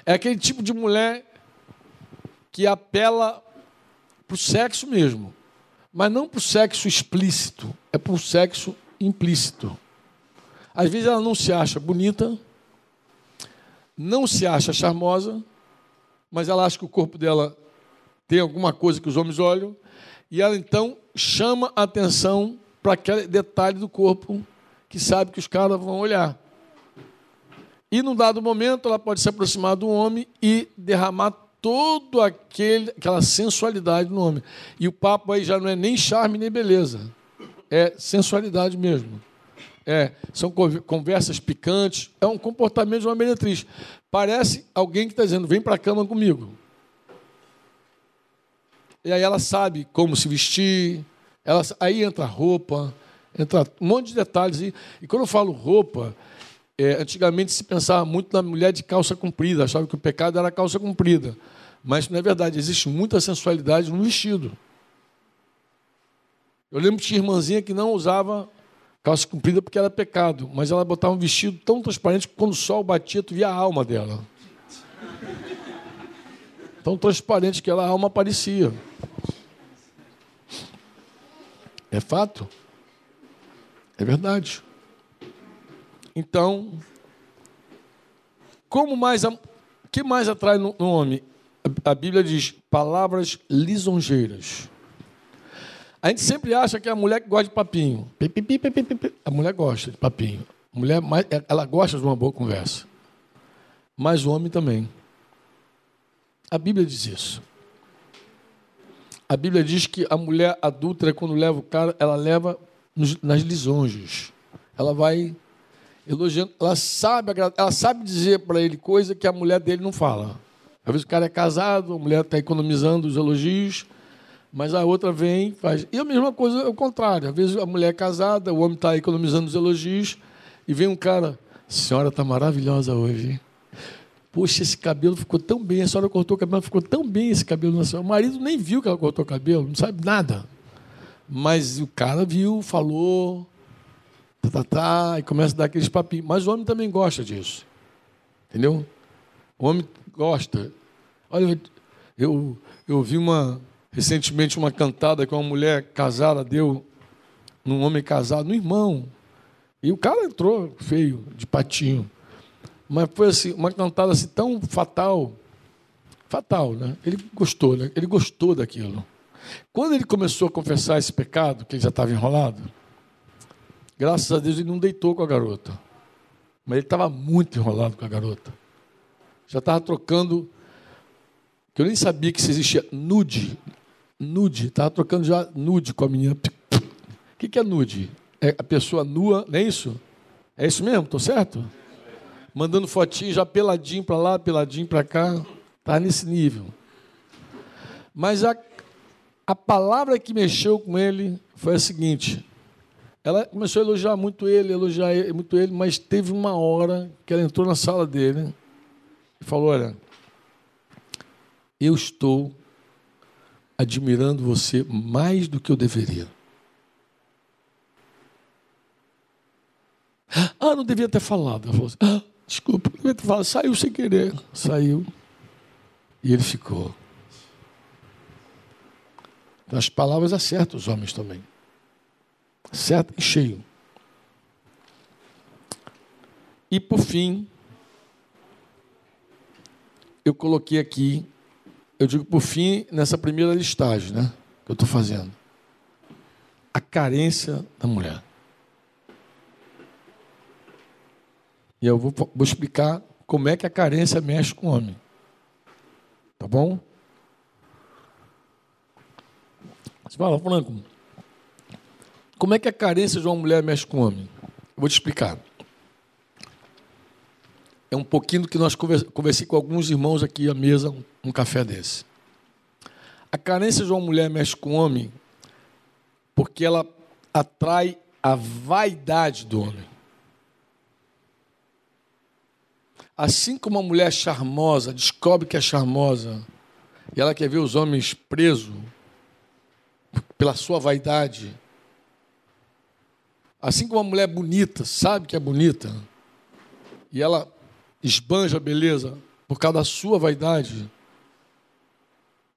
É aquele tipo de mulher que apela para o sexo mesmo, mas não para o sexo explícito, é para o sexo implícito. Às vezes ela não se acha bonita, não se acha charmosa, mas ela acha que o corpo dela tem alguma coisa que os homens olham, e ela então chama a atenção para aquele detalhe do corpo que sabe que os caras vão olhar. E num dado momento ela pode se aproximar do homem e derramar toda aquela sensualidade no homem. E o papo aí já não é nem charme nem beleza. É sensualidade mesmo. É, são conversas picantes, é um comportamento de uma meretriz. Parece alguém que está dizendo, vem para a cama comigo. E aí ela sabe como se vestir, ela, aí entra roupa, entra um monte de detalhes. E, e quando eu falo roupa, é, antigamente se pensava muito na mulher de calça comprida, achava que o pecado era a calça comprida. Mas não é verdade, existe muita sensualidade no vestido. Eu lembro que tinha irmãzinha que não usava calça comprida porque era pecado, mas ela botava um vestido tão transparente que quando o sol batia, tu via a alma dela. Tão transparente que ela, a alma parecia. É fato. É verdade. Então, como mais que mais atrai no, no homem? A, a Bíblia diz palavras lisonjeiras. A gente sempre acha que é a mulher que gosta de papinho. A mulher gosta de papinho. A mulher, ela gosta de uma boa conversa. Mas o homem também. A Bíblia diz isso. A Bíblia diz que a mulher adulta, quando leva o cara, ela leva nas lisonjas. Ela vai elogiando, ela sabe, ela sabe dizer para ele coisa que a mulher dele não fala. Às vezes o cara é casado, a mulher está economizando os elogios, mas a outra vem faz. E a mesma coisa é o contrário. Às vezes a mulher é casada, o homem está economizando os elogios, e vem um cara, senhora está maravilhosa hoje. Poxa, esse cabelo ficou tão bem, a senhora cortou o cabelo, ficou tão bem esse cabelo na senhora. O marido nem viu que ela cortou o cabelo, não sabe nada. Mas o cara viu, falou, tá, tá, tá, e começa a dar aqueles papinhos. Mas o homem também gosta disso. Entendeu? O homem gosta. Olha, eu, eu vi uma, recentemente uma cantada que uma mulher casada deu num homem casado, no irmão. E o cara entrou feio, de patinho. Mas foi assim, uma cantada assim tão fatal. Fatal, né? Ele gostou, né? Ele gostou daquilo. Quando ele começou a confessar esse pecado, que ele já estava enrolado, graças a Deus ele não deitou com a garota. Mas ele estava muito enrolado com a garota. Já estava trocando, que eu nem sabia que se existia nude. Nude, estava trocando já nude com a menina. O que, que é nude? É a pessoa nua, não é isso? É isso mesmo? Estou certo? Mandando fotinho já peladinho para lá, peladinho para cá. Está nesse nível. Mas a, a palavra que mexeu com ele foi a seguinte: ela começou a elogiar muito ele, elogiar muito ele, mas teve uma hora que ela entrou na sala dele e falou: Olha, eu estou admirando você mais do que eu deveria. Ah, não devia ter falado. Assim, ah, desculpa, não devia ter falado. Saiu sem querer. Saiu. E ele ficou. As palavras acertam os homens também. Certo e cheio. E por fim, eu coloquei aqui, eu digo por fim, nessa primeira listagem, né? Que eu estou fazendo. A carência da mulher. E eu vou, vou explicar como é que a carência mexe com o homem. Tá bom? Você fala, Franco, como é que a carência de uma mulher mexe com o homem? Eu vou te explicar. É um pouquinho do que nós conversei com alguns irmãos aqui à mesa, um café desse. A carência de uma mulher mexe com o homem porque ela atrai a vaidade do homem. Assim como uma mulher charmosa descobre que é charmosa e ela quer ver os homens presos pela sua vaidade, assim como uma mulher bonita sabe que é bonita e ela esbanja a beleza por causa da sua vaidade,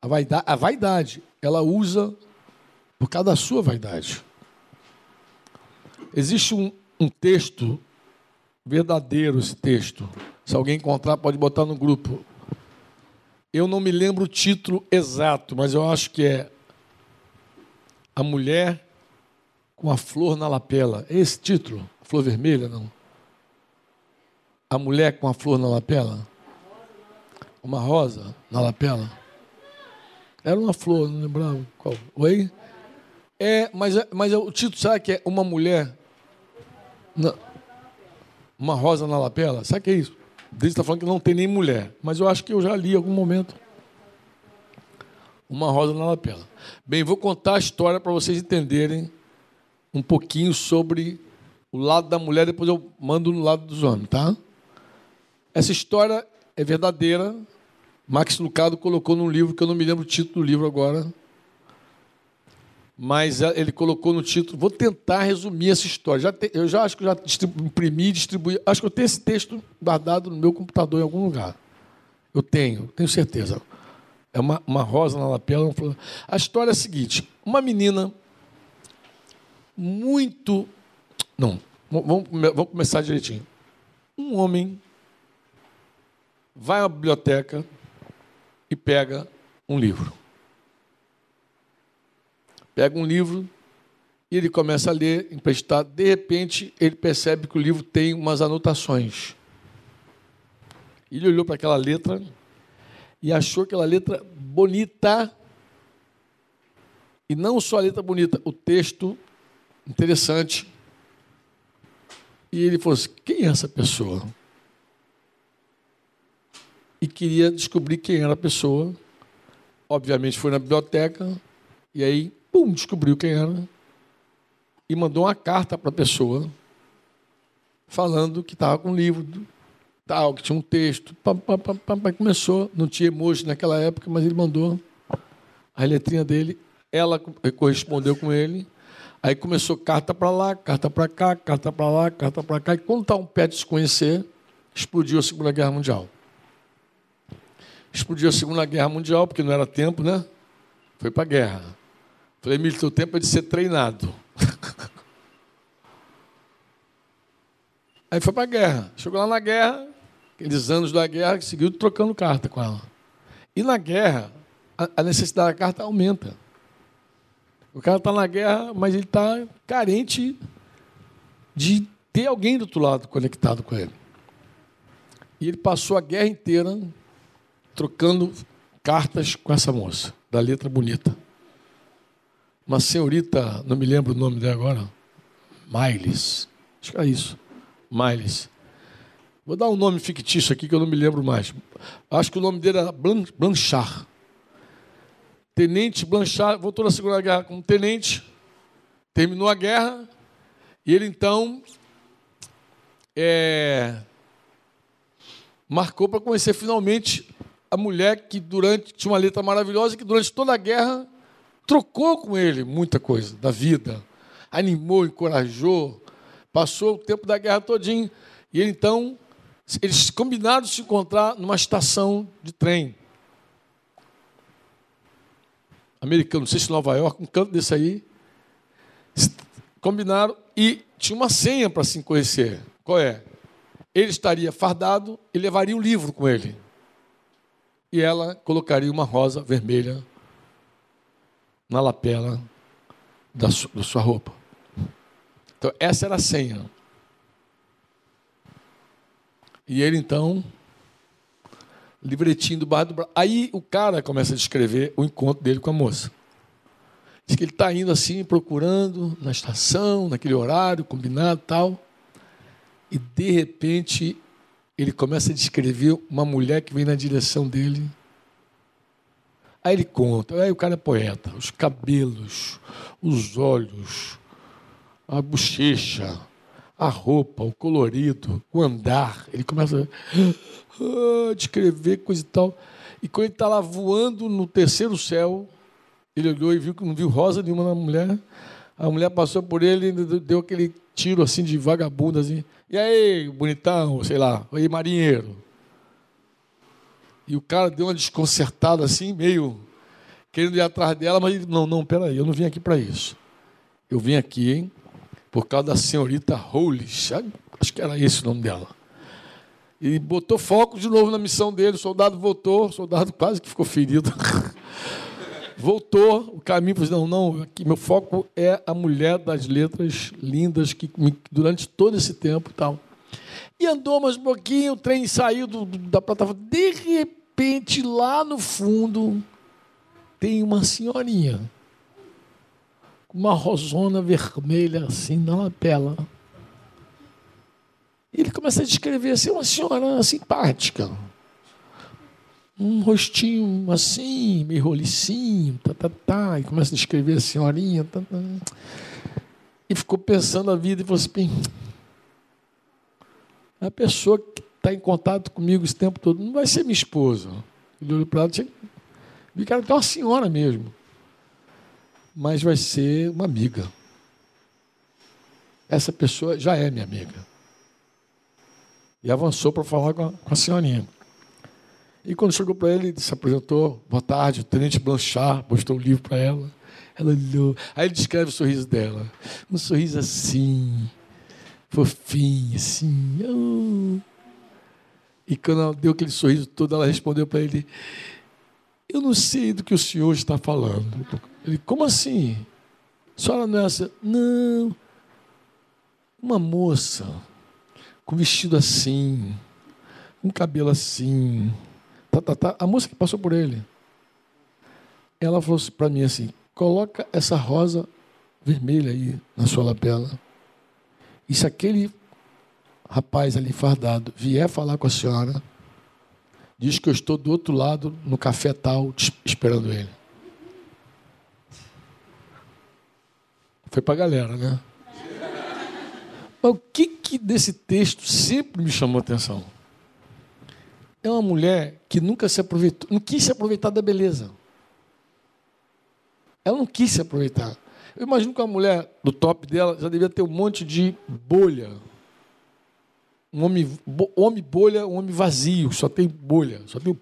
a vaidade, a vaidade ela usa por causa da sua vaidade. Existe um, um texto verdadeiro, esse texto se alguém encontrar, pode botar no grupo. Eu não me lembro o título exato, mas eu acho que é A Mulher com a Flor na Lapela. É esse título? Flor vermelha, não? A Mulher com a Flor na Lapela? Uma rosa na lapela? Era uma flor, não lembrava qual. Oi? É, mas, mas o título, sabe que é Uma Mulher. Na, uma rosa na lapela? Sabe o que é isso? Deus está falando que não tem nem mulher, mas eu acho que eu já li em algum momento. Uma rosa na lapela. Bem, vou contar a história para vocês entenderem um pouquinho sobre o lado da mulher, depois eu mando no lado dos homens, tá? Essa história é verdadeira. Max Lucado colocou num livro que eu não me lembro o título do livro agora, mas ele colocou no título. Vou tentar resumir essa história. Já te, eu já acho que já distribu, imprimi, distribuí. Acho que eu tenho esse texto guardado no meu computador em algum lugar. Eu tenho, tenho certeza. É uma, uma rosa na lapela. A história é a seguinte: uma menina muito. Não, vamos, vamos começar direitinho. Um homem vai à biblioteca e pega um livro. Pega um livro e ele começa a ler, emprestado. De repente, ele percebe que o livro tem umas anotações. Ele olhou para aquela letra e achou aquela letra bonita. E não só a letra bonita, o texto interessante. E ele falou assim: quem é essa pessoa? E queria descobrir quem era a pessoa. Obviamente foi na biblioteca, e aí, pum, descobriu quem era. E mandou uma carta para a pessoa, falando que estava com um livro, tal, que tinha um texto. Pá, pá, pá, começou, não tinha emoji naquela época, mas ele mandou a letrinha dele. Ela correspondeu com ele. Aí começou carta para lá, carta para cá, carta para lá, carta para cá. E quando está um pé de se conhecer, explodiu a Segunda Guerra Mundial. Explodiu a Segunda Guerra Mundial, porque não era tempo, né? Foi para a guerra. Falei, Emílio, teu tempo é de ser treinado. Aí foi para a guerra. Chegou lá na guerra, aqueles anos da guerra, seguiu trocando carta com ela. E na guerra, a necessidade da carta aumenta. O cara está na guerra, mas ele está carente de ter alguém do outro lado conectado com ele. E ele passou a guerra inteira trocando cartas com essa moça, da letra bonita. Uma senhorita, não me lembro o nome dela agora, Miles. Acho que é isso. Miles. Vou dar um nome fictício aqui que eu não me lembro mais. Acho que o nome dele era Blanchard. Tenente Blanchard voltou na Segunda Guerra como tenente, terminou a guerra, e ele então é, marcou para conhecer finalmente a mulher que durante tinha uma letra maravilhosa que durante toda a guerra trocou com ele muita coisa da vida, animou, encorajou, passou o tempo da guerra todinho e ele então eles combinaram se encontrar numa estação de trem americano, não sei se Nova York, um canto desse aí, combinaram e tinha uma senha para se conhecer. Qual é? Ele estaria fardado e levaria um livro com ele. E ela colocaria uma rosa vermelha na lapela da sua, da sua roupa. Então, essa era a senha. E ele então livretinho do bar do Aí o cara começa a descrever o encontro dele com a moça. Diz que ele está indo assim, procurando na estação, naquele horário combinado tal. E de repente ele começa a descrever uma mulher que vem na direção dele. Aí ele conta, aí o cara é poeta, os cabelos, os olhos, a bochecha, a roupa, o colorido, o andar. Ele começa a descrever coisa e tal. E quando ele está lá voando no terceiro céu, ele olhou e viu que não viu rosa nenhuma na mulher. A mulher passou por ele e deu aquele tiro assim de vagabundo, assim. E aí, bonitão, sei lá, aí, marinheiro. E o cara deu uma desconcertada assim, meio querendo ir atrás dela, mas ele, não, não, peraí, eu não vim aqui para isso. Eu vim aqui, hein, por causa da senhorita Holy, acho que era esse o nome dela. E botou foco de novo na missão dele. O soldado voltou, o soldado quase que ficou ferido. voltou o caminho para não, não, aqui, meu foco é a mulher das letras lindas que durante todo esse tempo e tal. E andou mais um pouquinho, o trem saiu do, da plataforma. De repente, lá no fundo, tem uma senhorinha uma rosona vermelha assim na lapela. Ele começa a descrever assim, uma senhora simpática. Um rostinho assim, meio rolicinho, tá, tá, tá. E começa a descrever a senhorinha. Tá, tá. E ficou pensando a vida e falou assim: a pessoa que está em contato comigo esse tempo todo não vai ser minha esposa. Ele olhou para ela e vi que ela é uma senhora mesmo mas vai ser uma amiga. Essa pessoa já é minha amiga. E avançou para falar com a, com a senhorinha. E quando chegou para ele, ele se apresentou, boa tarde, o tenente Blanchard, mostrou um livro para ela. Ela olhou. Aí ele descreve o sorriso dela. Um sorriso assim, fofinho, assim. Oh. E quando ela deu aquele sorriso todo, ela respondeu para ele: Eu não sei do que o senhor está falando. Ele, como assim? A senhora não é essa? Não. Uma moça com vestido assim, com cabelo assim. Tá, tá, tá. A moça que passou por ele. Ela falou para mim assim: coloca essa rosa vermelha aí na sua lapela. E se aquele rapaz ali fardado vier falar com a senhora, diz que eu estou do outro lado no café tal esperando ele. Foi para a galera, né? Mas o que, que desse texto sempre me chamou a atenção? É uma mulher que nunca se aproveitou, não quis se aproveitar da beleza. Ela não quis se aproveitar. Eu imagino que a mulher do top dela já devia ter um monte de bolha. Um homem, homem bolha, um homem vazio, só tem bolha, só tem.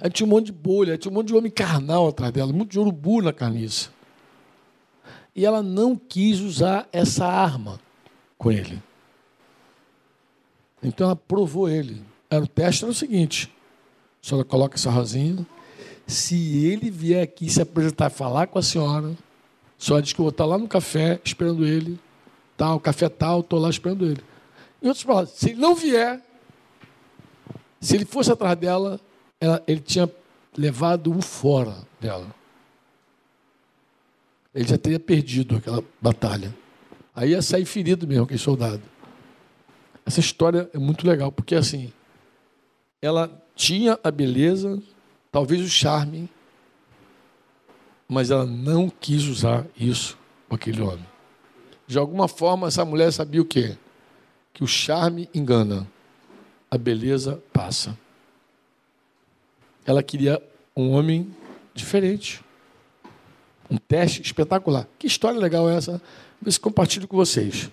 Aí tinha um monte de bolha, tinha um monte de homem carnal atrás dela, muito de urubu na carniça. E ela não quis usar essa arma com ele. Então ela provou ele. Era o teste era o seguinte: a senhora coloca essa rosinha, se ele vier aqui se apresentar, falar com a senhora, só diz que eu vou estar lá no café esperando ele, tal, café tal, estou lá esperando ele. Em outras palavras, se ele não vier, se ele fosse atrás dela, ela, ele tinha levado um fora dela. Ele já teria perdido aquela batalha. Aí ia sair ferido mesmo, aquele soldado. Essa história é muito legal, porque assim, ela tinha a beleza, talvez o charme, mas ela não quis usar isso com aquele homem. De alguma forma, essa mulher sabia o quê? Que o charme engana, a beleza passa. Ela queria um homem diferente. Um teste espetacular. Que história legal é essa? Vê se compartilho com vocês.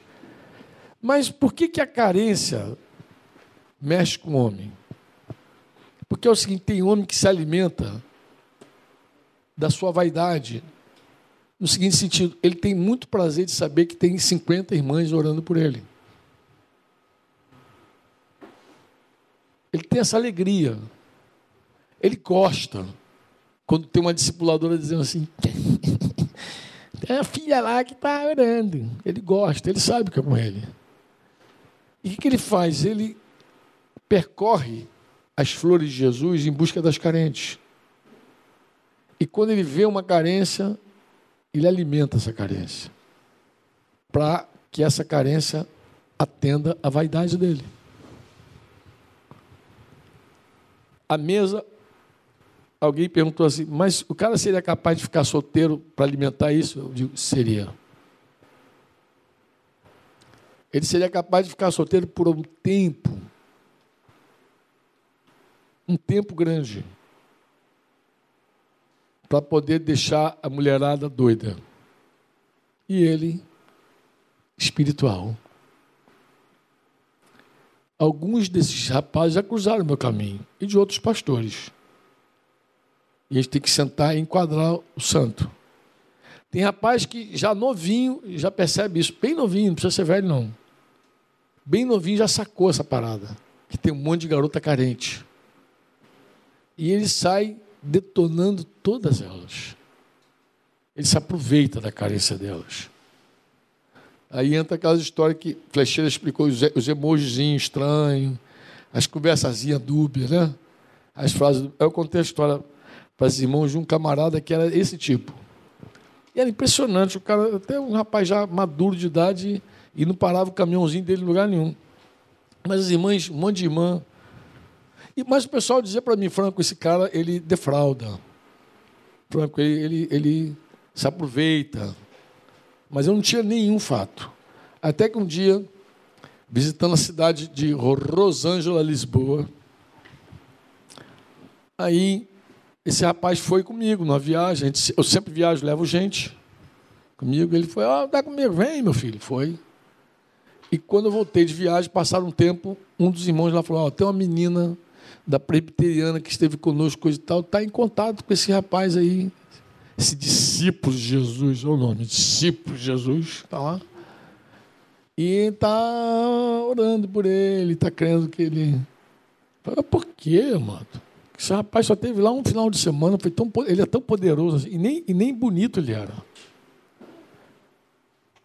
Mas por que, que a carência mexe com o homem? Porque é o seguinte: tem homem que se alimenta da sua vaidade. No seguinte sentido, ele tem muito prazer de saber que tem 50 irmãs orando por ele. Ele tem essa alegria. Ele gosta. Quando tem uma discipuladora dizendo assim: é a filha lá que está orando. Ele gosta, ele sabe que é com ele. E o que ele faz? Ele percorre as flores de Jesus em busca das carentes. E quando ele vê uma carência, ele alimenta essa carência. Para que essa carência atenda à vaidade dele. A mesa, alguém perguntou assim, mas o cara seria capaz de ficar solteiro para alimentar isso? Eu digo, seria. Ele seria capaz de ficar solteiro por um tempo um tempo grande para poder deixar a mulherada doida. E ele, espiritual. Alguns desses rapazes já cruzaram o meu caminho, e de outros pastores. E a gente tem que sentar e enquadrar o santo. Tem rapaz que já novinho já percebe isso, bem novinho, não precisa ser velho não. Bem novinho já sacou essa parada, que tem um monte de garota carente. E ele sai detonando todas elas. Ele se aproveita da carência delas. Aí entra aquelas histórias que Flecheira explicou, os emojizinhos estranhos, as conversazinhas dúbias, né? As frases. Eu contei a história para os irmãos de um camarada que era esse tipo. E era impressionante, o cara, até um rapaz já maduro de idade, e não parava o caminhãozinho dele em lugar nenhum. Mas as irmãs, um monte de irmã, e, mas o pessoal dizia para mim, Franco, esse cara, ele defrauda. Franco, ele, ele, ele se aproveita. Mas eu não tinha nenhum fato. Até que um dia, visitando a cidade de Rosângela, Lisboa, aí esse rapaz foi comigo numa viagem. Eu sempre viajo, levo gente comigo. Ele foi, oh, dá comigo, vem, meu filho. Foi. E quando eu voltei de viagem, passaram um tempo, um dos irmãos lá falou: oh, tem uma menina da presbiteriana que esteve conosco e tal, está em contato com esse rapaz aí, esse discípulo de Jesus, é o nome, discípulo de Jesus, está lá. E está orando por ele, está crendo que ele. Fala, por quê, mano? Esse rapaz só teve lá um final de semana, foi tão, ele é tão poderoso assim, e, nem, e nem bonito ele era.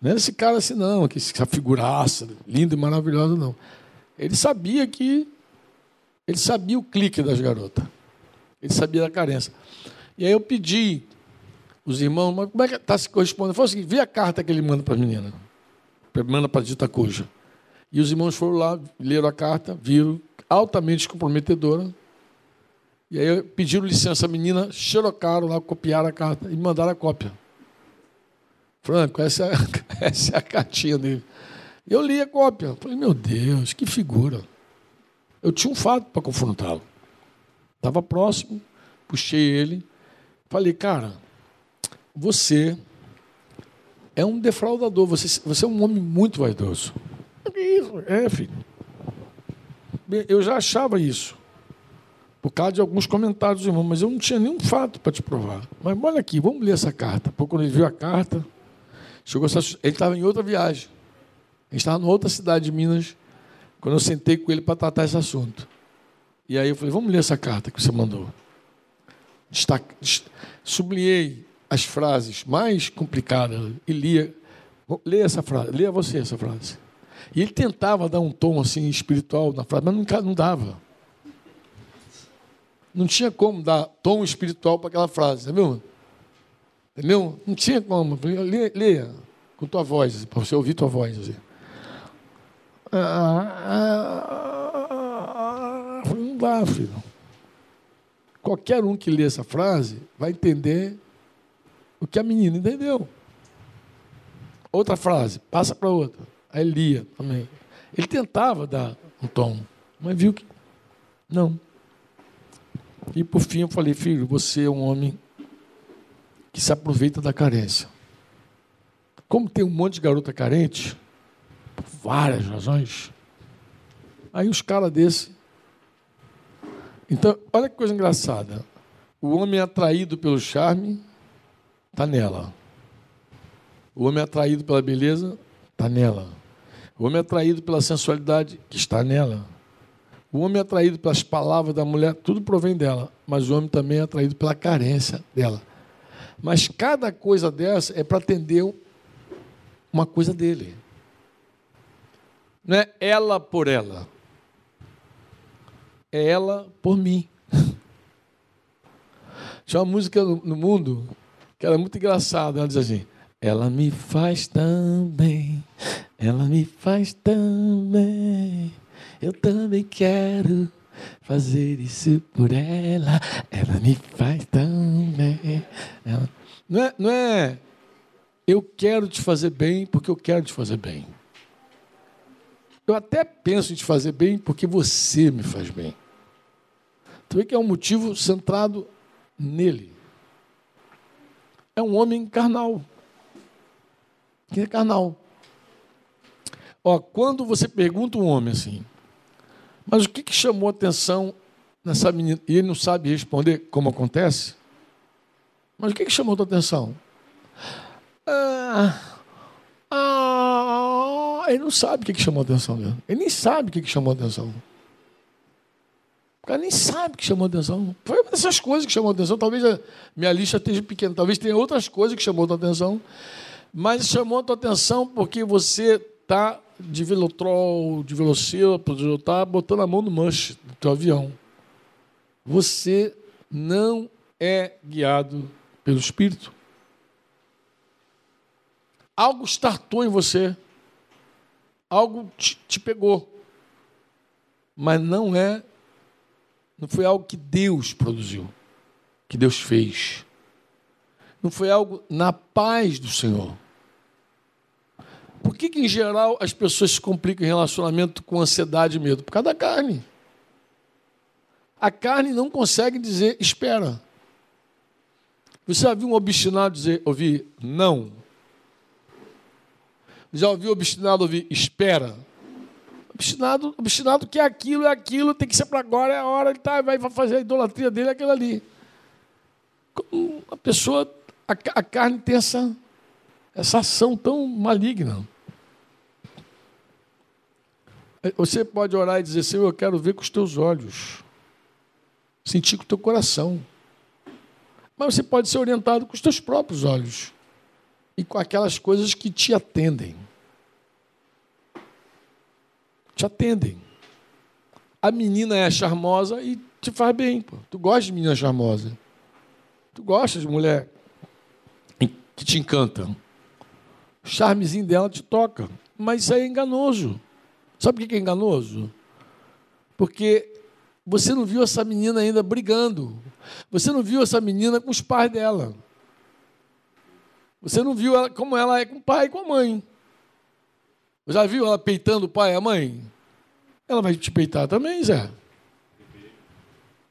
Não era esse cara assim, não, que essa figuraça, linda e maravilhosa, não. Ele sabia que. Ele sabia o clique das garotas. Ele sabia da carência. E aí eu pedi os irmãos, mas como é que está se correspondendo? Foi o seguinte: vê a carta que ele manda para a menina. Manda para a dita cuja. E os irmãos foram lá, leram a carta, viram, altamente comprometedora. E aí pediram licença à menina, xerocaram lá, copiaram a carta e mandaram a cópia. Franco, essa é, essa é a cartinha dele. Eu li a cópia. Falei, meu Deus, que figura. Eu tinha um fato para confrontá-lo. Estava próximo, puxei ele. Falei, cara, você é um defraudador, você, você é um homem muito vaidoso. Isso? É, filho. Eu já achava isso. Por causa de alguns comentários, irmão, mas eu não tinha nenhum fato para te provar. Mas olha aqui, vamos ler essa carta. Porque quando ele viu a carta, Chegou, ele estava em outra viagem. A gente estava em outra cidade de Minas, quando eu sentei com ele para tratar esse assunto. E aí eu falei, vamos ler essa carta que você mandou. Destaque, sublinhei as frases mais complicadas e lia. Leia essa frase, leia você essa frase. E ele tentava dar um tom assim espiritual na frase, mas nunca não dava. Não tinha como dar tom espiritual para aquela frase, viu? Entendeu? Não tinha como. Leia, leia com tua voz, para você ouvir tua voz. Assim. Não dá, filho. Qualquer um que lê essa frase vai entender o que a menina entendeu. Outra frase, passa para outra. Aí lia também. Ele tentava dar um tom, mas viu que não. E por fim eu falei, filho, você é um homem que se aproveita da carência. Como tem um monte de garota carente, várias razões, aí os caras desse. Então, olha que coisa engraçada. O homem atraído pelo charme, está nela. O homem atraído pela beleza, está nela. O homem atraído pela sensualidade, que está nela. O homem atraído pelas palavras da mulher, tudo provém dela. Mas o homem também é atraído pela carência dela. Mas cada coisa dessa é para atender uma coisa dele. Não é ela por ela. É ela por mim. Tinha uma música no, mundo que era muito engraçada. Ela diz assim: Ela me faz tão bem, ela me faz tão bem. Eu também quero fazer isso por ela. Ela me faz tão bem. Ela... Não, é, não é eu quero te fazer bem porque eu quero te fazer bem. Eu até penso em te fazer bem porque você me faz bem. Tu vê que é um motivo centrado nele. É um homem carnal. Que é carnal. Ó, quando você pergunta um homem assim, mas o que, que chamou atenção nessa menina? E ele não sabe responder como acontece. Mas o que, que chamou a atenção? Ah, ah, ele não sabe o que, chamou a atenção dele. Ele nem sabe o que, que chamou a atenção. O cara nem sabe o que chamou a atenção. Foi uma dessas coisas que chamou a atenção. Talvez a minha lista esteja pequena. Talvez tenha outras coisas que chamou a tua atenção. Mas chamou a tua atenção porque você está de velotrol, de velocípede, está botando a mão no manche do teu avião. Você não é guiado pelo Espírito. Algo startou em você, algo te, te pegou, mas não é, não foi algo que Deus produziu, que Deus fez. Não foi algo na paz do Senhor. Por que, que, em geral, as pessoas se complicam em relacionamento com ansiedade e medo? Por causa da carne. A carne não consegue dizer espera. Você já viu um obstinado dizer, ouvir não? Já ouviu obstinado ouvir espera? Obstinado, obstinado que é aquilo, é aquilo, tem que ser para agora, é a hora, ele tá, vai fazer a idolatria dele, é aquilo ali. A pessoa, a, a carne tem essa, essa ação tão maligna. Você pode orar e dizer, Senhor, eu quero ver com os teus olhos, sentir com o teu coração. Mas você pode ser orientado com os teus próprios olhos e com aquelas coisas que te atendem te atendem. A menina é charmosa e te faz bem. Pô. Tu gosta de menina charmosa. Tu gosta de mulher que te encanta. O charmezinho dela te toca. Mas isso aí é enganoso. Sabe por que é enganoso? Porque você não viu essa menina ainda brigando. Você não viu essa menina com os pais dela. Você não viu ela, como ela é com o pai e com a mãe. Já viu ela peitando o pai e a mãe? Ela vai te peitar também, Zé.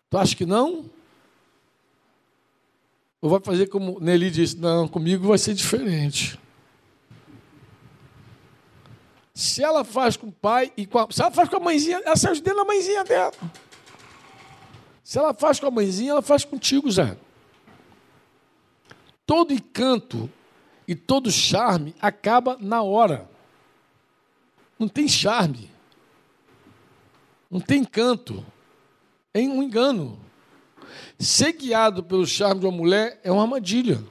Tu acha que não? Ou vai fazer como Nelly disse: Não, comigo vai ser diferente. Se ela faz com o pai e com a. Se ela faz com a mãezinha, ela sai dentro da mãezinha dela. Se ela faz com a mãezinha, ela faz contigo, Zé. Todo encanto e todo charme acaba na hora. Não tem charme. Não tem encanto. É um engano. Ser guiado pelo charme de uma mulher é uma armadilha.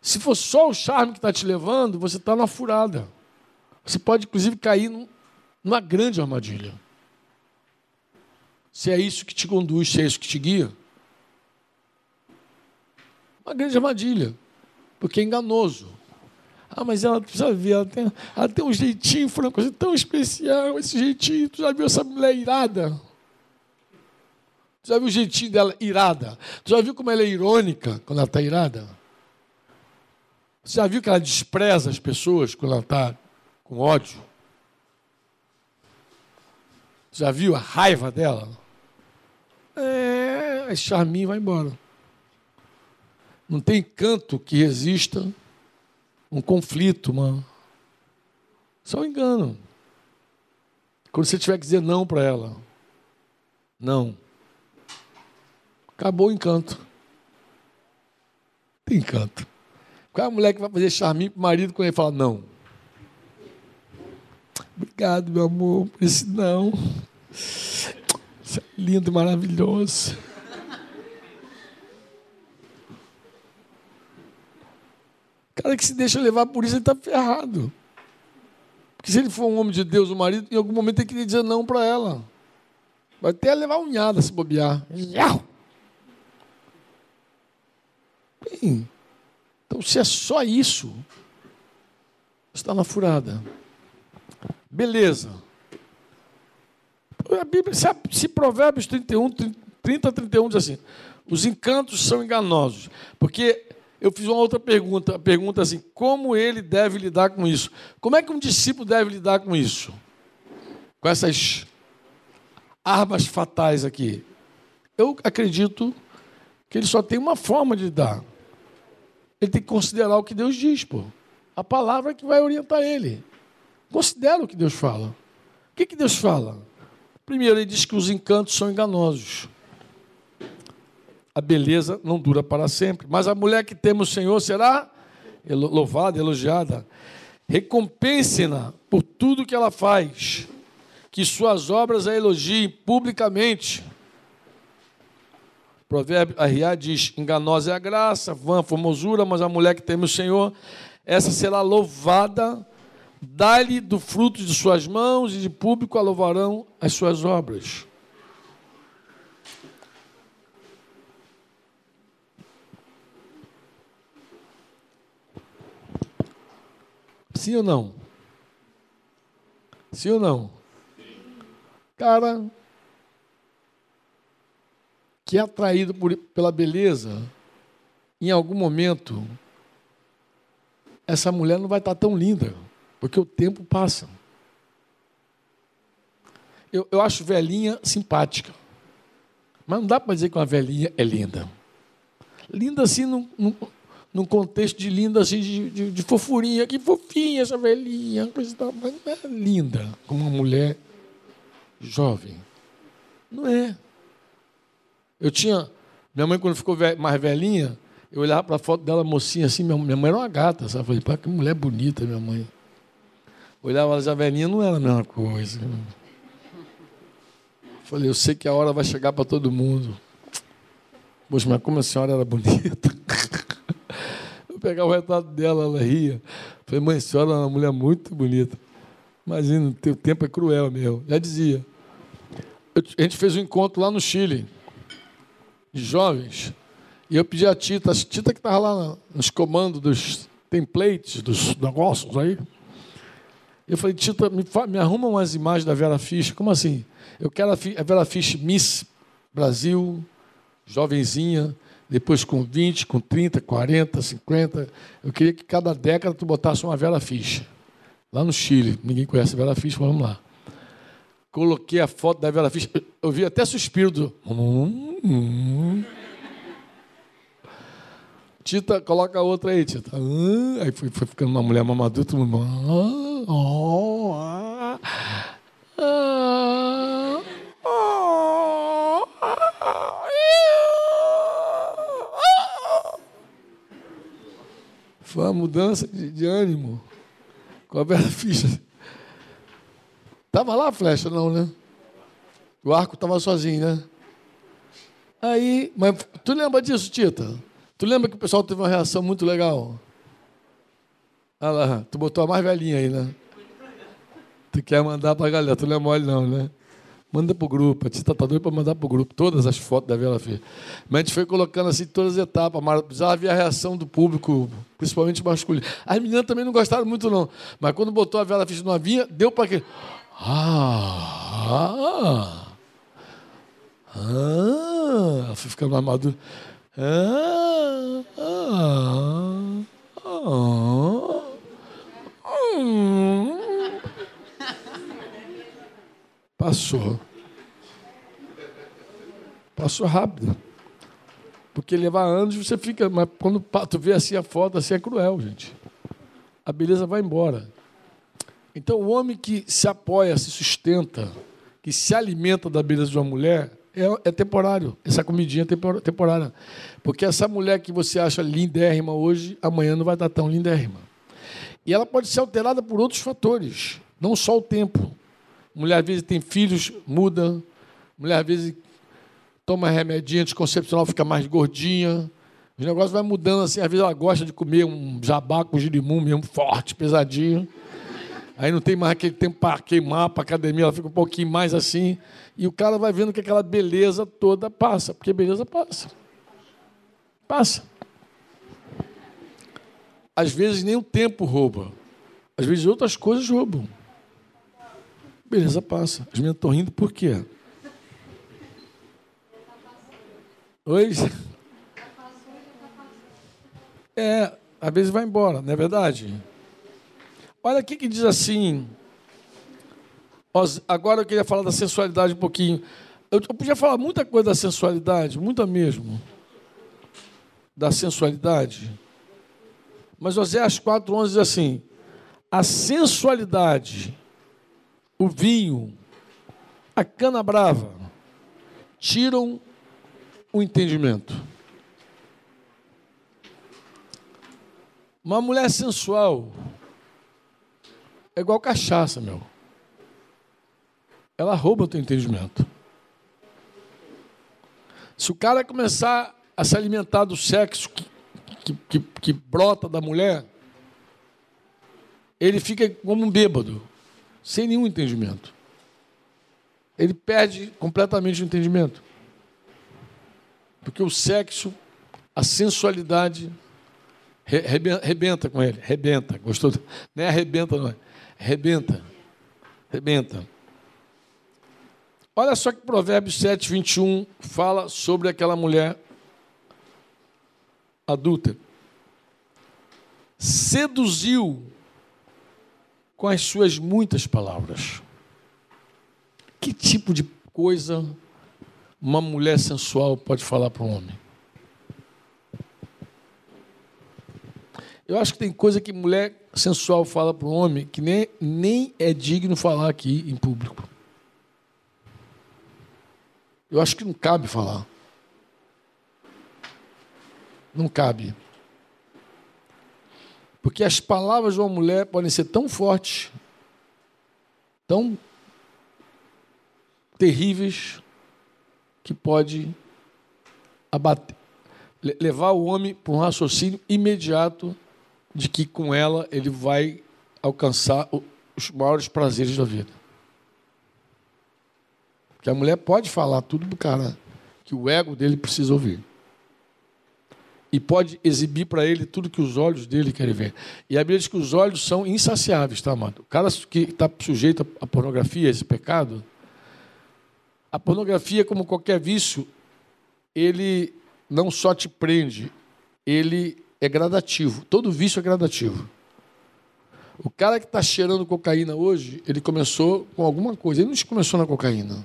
Se for só o charme que está te levando, você está na furada. Você pode, inclusive, cair numa grande armadilha. Se é isso que te conduz, se é isso que te guia. Uma grande armadilha. Porque é enganoso. Ah, mas ela precisa ver, ela tem, ela tem um jeitinho, Franco, assim, tão especial, esse jeitinho. Tu já viu essa mulher irada? Tu já viu o jeitinho dela irada? Tu já viu como ela é irônica quando ela está irada? Você já viu que ela despreza as pessoas quando ela está com ódio? Já viu a raiva dela? É, é charminho vai embora. Não tem canto que resista um conflito, uma... Isso é um engano. Quando você tiver que dizer não para ela, não. Acabou o encanto. Tem encanto. Qual é a mulher que vai fazer charminho para o marido quando ele fala não? Obrigado, meu amor, por esse não. Isso é lindo, maravilhoso. Cara que se deixa levar por isso, ele está ferrado. Porque se ele for um homem de Deus, o marido, em algum momento tem que dizer não para ela. Vai até levar unhada se bobear. Bem, então se é só isso, está na furada. Beleza. A Bíblia, se, se Provérbios 31, 30 31 diz assim: os encantos são enganosos, porque eu fiz uma outra pergunta, pergunta assim: como ele deve lidar com isso? Como é que um discípulo deve lidar com isso? Com essas armas fatais aqui? Eu acredito que ele só tem uma forma de lidar. Ele tem que considerar o que Deus diz, pô. A palavra que vai orientar ele. Considera o que Deus fala. O que, que Deus fala? Primeiro, ele diz que os encantos são enganosos a beleza não dura para sempre. Mas a mulher que teme o Senhor será louvada, elogiada. Recompense-na por tudo que ela faz, que suas obras a elogiem publicamente. Provérbio Arriá diz: enganosa é a graça, vã a formosura, mas a mulher que teme o Senhor, essa será louvada. Dá-lhe do fruto de suas mãos e de público a louvarão as suas obras. Sim ou não? Sim ou não? Cara que é atraído por, pela beleza, em algum momento, essa mulher não vai estar tão linda, porque o tempo passa. Eu, eu acho velhinha simpática, mas não dá para dizer que uma velhinha é linda. Linda assim, não, não, num contexto de linda, assim, de, de, de fofurinha. Que fofinha essa velhinha, coisa tal. Mas não é linda como uma mulher jovem. Não é. Eu tinha. Minha mãe, quando ficou mais velhinha, eu olhava para a foto dela, mocinha, assim. Minha, mãe era uma gata, sabe? Eu falei, que mulher bonita, minha mãe. Olhava ela já velhinha, não era a mesma coisa. Falei, eu sei que a hora vai chegar para todo mundo. Poxa, mas como a senhora era bonita. Eu pegar o retrato dela, ela ria. Falei, mãe, a senhora é uma mulher muito bonita. Imagina, o teu tempo é cruel mesmo. Já dizia. a gente fez um encontro lá no Chile, de jovens. E eu pedi a Tita, a Tita que estava lá nos comandos dos templates, dos negócios aí. Eu falei, Tita, me, me arruma umas imagens da Vera Fischer. Como assim? Eu quero a Vera Fischer Miss Brasil, jovenzinha, depois com 20, com 30, 40, 50. Eu queria que cada década tu botasse uma Vera Fischer. Lá no Chile, ninguém conhece a Vera Fischer, vamos lá. Coloquei a foto da Vera Fischer. Eu vi até suspiro do. Tita, coloca outra aí, Tita. Aí foi, foi ficando uma mulher mamadura, todo mundo. Oh, ah, ah, Foi uma mudança de, de ânimo com a Vera Fischer. Tava lá a flecha, não, né? O arco estava sozinho, né? Aí, mas tu lembra disso, Tita? Tu lembra que o pessoal teve uma reação muito legal? Ah lá, tu botou a mais velhinha aí, né? Tu quer mandar pra galera, tu não é mole não, né? Manda pro grupo, a Tita tá doido pra mandar pro grupo todas as fotos da Vela Fê. Mas a gente foi colocando assim todas as etapas, mas precisava ver a reação do público, principalmente masculino. As meninas também não gostaram muito, não. Mas quando botou a Vela Fê novinha, deu para quê? Ah! Ah! Ah! Foi ficando mais madura. Ah! Ah! Ah! Passou. Passou rápido. Porque levar anos você fica. Mas quando tu vê assim a foto, assim é cruel, gente. A beleza vai embora. Então o homem que se apoia, se sustenta, que se alimenta da beleza de uma mulher, é, é temporário. Essa comidinha é temporária. Porque essa mulher que você acha lindérrima hoje, amanhã não vai estar tão lindérrima. E ela pode ser alterada por outros fatores, não só o tempo. Mulher às vezes tem filhos, muda. Mulher às vezes toma remedinho anticoncepcional, fica mais gordinha. Os negócios vai mudando assim. Às vezes ela gosta de comer um jabá com girimum mesmo, forte, pesadinho. Aí não tem mais aquele tempo para queimar, para academia, ela fica um pouquinho mais assim. E o cara vai vendo que aquela beleza toda passa, porque beleza passa. Passa. Às vezes nem o tempo rouba. Às vezes outras coisas roubam. Beleza, passa. As meninas estão rindo por quê? Oi? É, às vezes vai embora, não é verdade? Olha aqui que diz assim. Agora eu queria falar da sensualidade um pouquinho. Eu podia falar muita coisa da sensualidade, muita mesmo. Da sensualidade. Mas Oséias 4,11 diz assim: a sensualidade, o vinho, a cana brava, tiram o entendimento. Uma mulher sensual é igual cachaça, meu. Ela rouba o teu entendimento. Se o cara começar a se alimentar do sexo que, que, que brota da mulher, ele fica como um bêbado, sem nenhum entendimento. Ele perde completamente o entendimento. Porque o sexo, a sensualidade, rebenta com ele. Rebenta. Gostou? Não é arrebenta, não é. Rebenta. Rebenta. Olha só que Provérbios 7, 21 fala sobre aquela mulher adulta, seduziu com as suas muitas palavras. Que tipo de coisa uma mulher sensual pode falar para um homem? Eu acho que tem coisa que mulher sensual fala para o homem que nem, nem é digno falar aqui em público. Eu acho que não cabe falar. Não cabe. Porque as palavras de uma mulher podem ser tão fortes, tão terríveis, que pode abater, levar o homem para um raciocínio imediato de que com ela ele vai alcançar os maiores prazeres da vida. Porque a mulher pode falar tudo do cara que o ego dele precisa ouvir e pode exibir para ele tudo que os olhos dele querem ver. E a Bíblia diz que os olhos são insaciáveis, tá, amado? O cara que está sujeito à pornografia, esse pecado, a pornografia, como qualquer vício, ele não só te prende, ele é gradativo. Todo vício é gradativo. O cara que está cheirando cocaína hoje, ele começou com alguma coisa. Ele não começou na cocaína.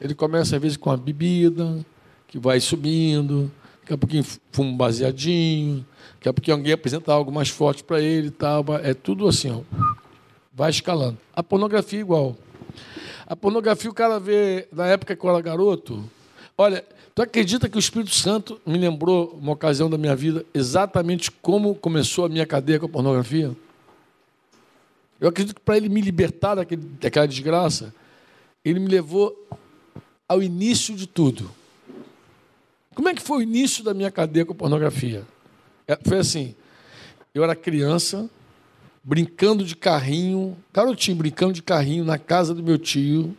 Ele começa, às vezes, com a bebida, que vai subindo, daqui a pouquinho fuma um baseadinho, daqui a pouquinho alguém apresenta algo mais forte para ele tal. É tudo assim, ó. vai escalando. A pornografia é igual. A pornografia o cara vê na época que eu era garoto. Olha, tu acredita que o Espírito Santo me lembrou uma ocasião da minha vida exatamente como começou a minha cadeia com a pornografia? Eu acredito que para ele me libertar daquele, daquela desgraça, ele me levou ao início de tudo. Como é que foi o início da minha cadeia com pornografia? É, foi assim: eu era criança, brincando de carrinho, garotinho brincando de carrinho na casa do meu tio.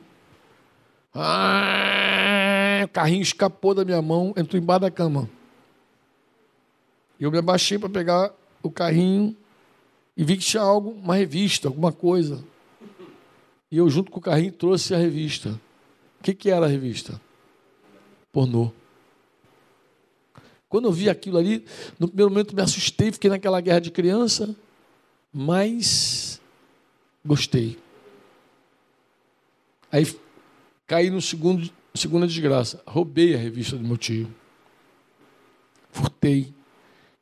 Ah, o carrinho escapou da minha mão, entrou embaixo da cama. Eu me abaixei para pegar o carrinho e vi que tinha algo, uma revista, alguma coisa. E eu, junto com o carrinho, trouxe a revista. O que, que era a revista? Pornô. Quando eu vi aquilo ali, no primeiro momento me assustei, fiquei naquela guerra de criança, mas gostei. Aí caí no segundo, segunda desgraça. Roubei a revista do meu tio. Furtei.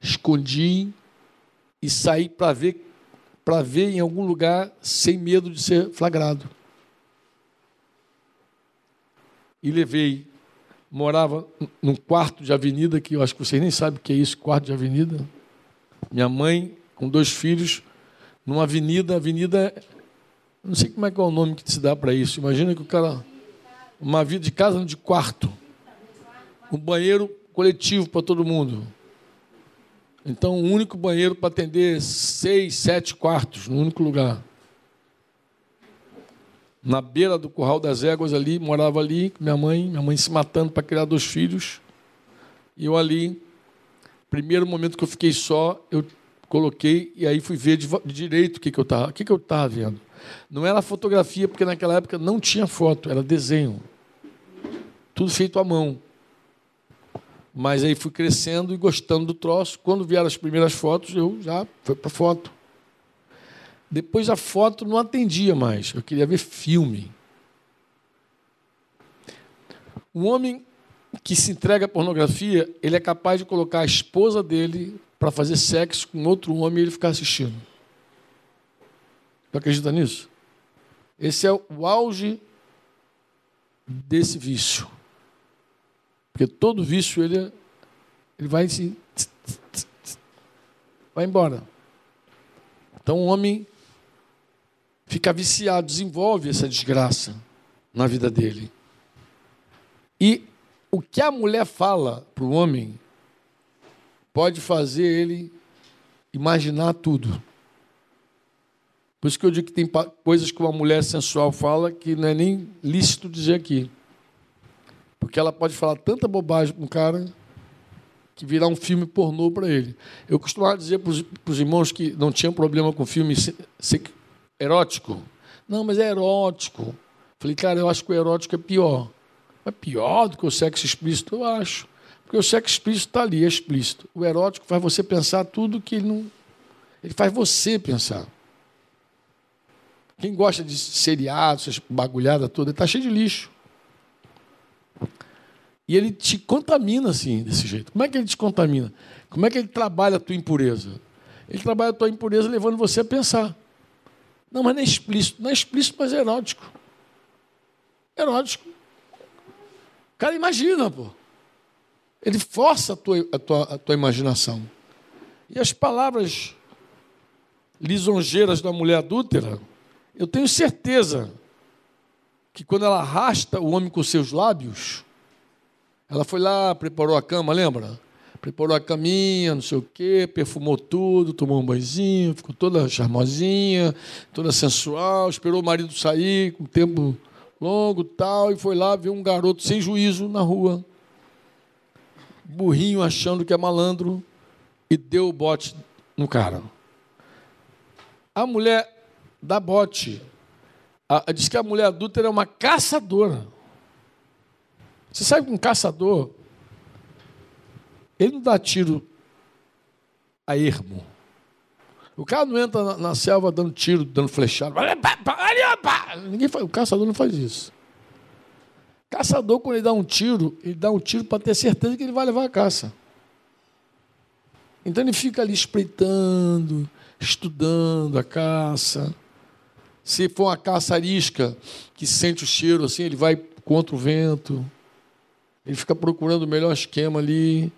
Escondi e saí para ver para ver em algum lugar sem medo de ser flagrado. E levei morava num quarto de avenida, que eu acho que vocês nem sabem o que é isso, quarto de avenida. Minha mãe, com dois filhos, numa avenida, avenida, não sei como é que é o nome que se dá para isso. Imagina que o cara, uma vida de casa de quarto, um banheiro coletivo para todo mundo. Então, um único banheiro para atender seis, sete quartos, num único lugar na beira do curral das éguas ali, morava ali, minha mãe, minha mãe se matando para criar dois filhos. E eu ali, primeiro momento que eu fiquei só, eu coloquei e aí fui ver de, direito o que, que eu estava, que que eu vendo. Não era fotografia, porque naquela época não tinha foto, era desenho. Tudo feito à mão. Mas aí fui crescendo e gostando do troço. Quando vieram as primeiras fotos, eu já fui para foto. Depois a foto não atendia mais, eu queria ver filme. Um homem que se entrega à pornografia, ele é capaz de colocar a esposa dele para fazer sexo com outro homem e ele ficar assistindo. Você acredita nisso? Esse é o auge desse vício. Porque todo vício ele, ele vai se vai embora. Então o homem fica viciado, desenvolve essa desgraça na vida dele. E o que a mulher fala para o homem pode fazer ele imaginar tudo. Por isso que eu digo que tem coisas que uma mulher sensual fala que não é nem lícito dizer aqui. Porque ela pode falar tanta bobagem com um cara que virar um filme pornô para ele. Eu costumava dizer para os irmãos que não tinham problema com filme erótico? Não, mas é erótico. Falei, cara, eu acho que o erótico é pior. É pior do que o sexo explícito? Eu acho. Porque o sexo explícito está ali, é explícito. O erótico faz você pensar tudo que ele não. Ele faz você pensar. Quem gosta de seriado, essas bagulhadas toda, está cheio de lixo. E ele te contamina assim, desse jeito. Como é que ele te contamina? Como é que ele trabalha a tua impureza? Ele trabalha a tua impureza levando você a pensar. Não, mas não é explícito. Não é explícito, mas é erótico. Erótico. O cara imagina, pô. Ele força a tua, a tua, a tua imaginação. E as palavras lisonjeiras da mulher adúltera, eu tenho certeza que quando ela arrasta o homem com seus lábios, ela foi lá, preparou a cama, lembra? Preparou a caminha, não sei o quê, perfumou tudo, tomou um banhozinho, ficou toda charmosinha, toda sensual, esperou o marido sair com tempo longo tal, e foi lá ver um garoto sem juízo na rua. Burrinho achando que é malandro e deu o bote no cara. A mulher dá bote. A, diz que a mulher adulta é uma caçadora. Você sabe que um caçador, ele não dá tiro a ermo. O cara não entra na, na selva dando tiro, dando flechada. Ninguém faz, o caçador não faz isso. Caçador, quando ele dá um tiro, ele dá um tiro para ter certeza que ele vai levar a caça. Então ele fica ali espreitando, estudando a caça. Se for uma caça arisca, que sente o cheiro assim, ele vai contra o vento. Ele fica procurando o melhor esquema ali.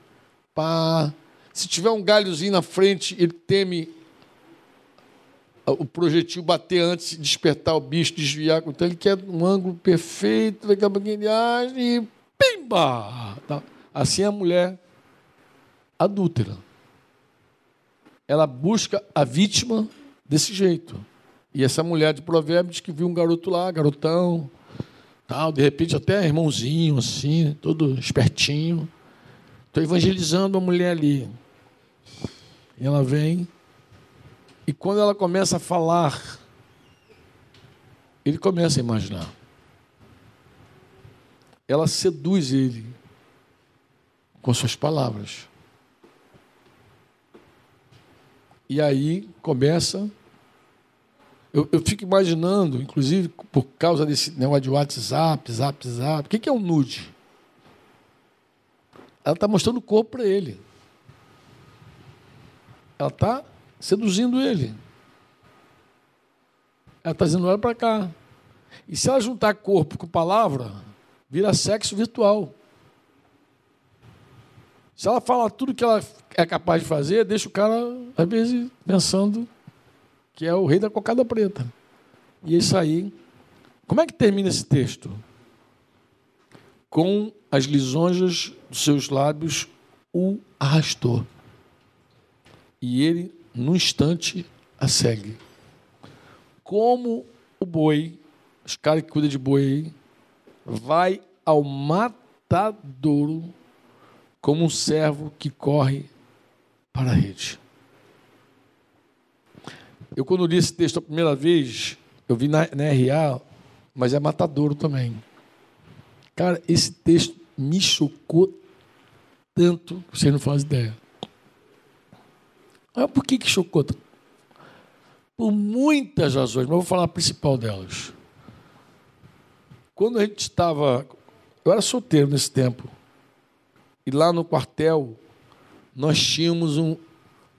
Pá. Se tiver um galhozinho na frente, ele teme o projetil bater antes de despertar o bicho, desviar. Então ele quer um ângulo perfeito, daqui a pouquinho ele age e pimba! Tá. Assim é a mulher adúltera. Ela busca a vítima desse jeito. E essa mulher de provérbios que viu um garoto lá, garotão, tal, de repente até irmãozinho, assim, todo espertinho. Estou evangelizando a mulher ali. E ela vem, e quando ela começa a falar, ele começa a imaginar. Ela seduz ele com suas palavras. E aí começa eu, eu, fico imaginando, inclusive por causa desse negócio de WhatsApp, Zap, Zap. O que é um nude? Ela está mostrando o corpo para ele. Ela está seduzindo ele. Ela está dizendo: olha para cá. E se ela juntar corpo com palavra, vira sexo virtual. Se ela fala tudo que ela é capaz de fazer, deixa o cara, às vezes, pensando que é o rei da cocada preta. E é isso aí. Como é que termina esse texto? Com as lisonjas dos seus lábios o arrastou. E ele, num instante, a segue. Como o boi, os caras que cuidam de boi vai ao matadouro como um servo que corre para a rede. Eu, quando li esse texto a primeira vez, eu vi na, na RA, mas é matadouro também. Cara, esse texto me chocou tanto que você não faz ideia. Ah, por que, que chocou? Por muitas razões, mas vou falar a principal delas. Quando a gente estava. Eu era solteiro nesse tempo. E lá no quartel, nós tínhamos um,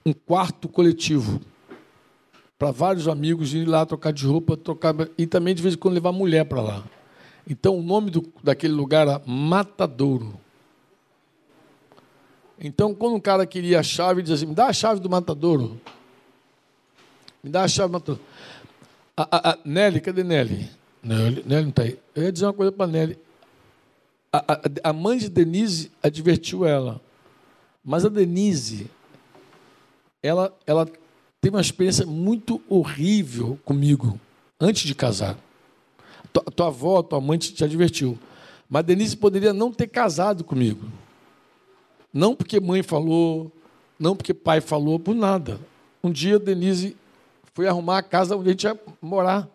um quarto coletivo para vários amigos ir lá trocar de roupa, trocar e também de vez em quando levar mulher para lá. Então o nome do, daquele lugar era Matadouro. Então quando um cara queria a chave, ele dizia assim: "Me dá a chave do Matadouro". Me dá a chave do Matadouro. A, a, a Nelly, cadê Nelly? Nelly, Nelly não está aí. Eu ia dizer uma coisa para Nelly. A, a, a mãe de Denise advertiu ela. Mas a Denise, ela, ela teve uma experiência muito horrível comigo antes de casar. Tua, tua avó, tua mãe te, te advertiu. Mas Denise poderia não ter casado comigo. Não porque mãe falou, não porque pai falou, por nada. Um dia Denise foi arrumar a casa onde a gente ia morar.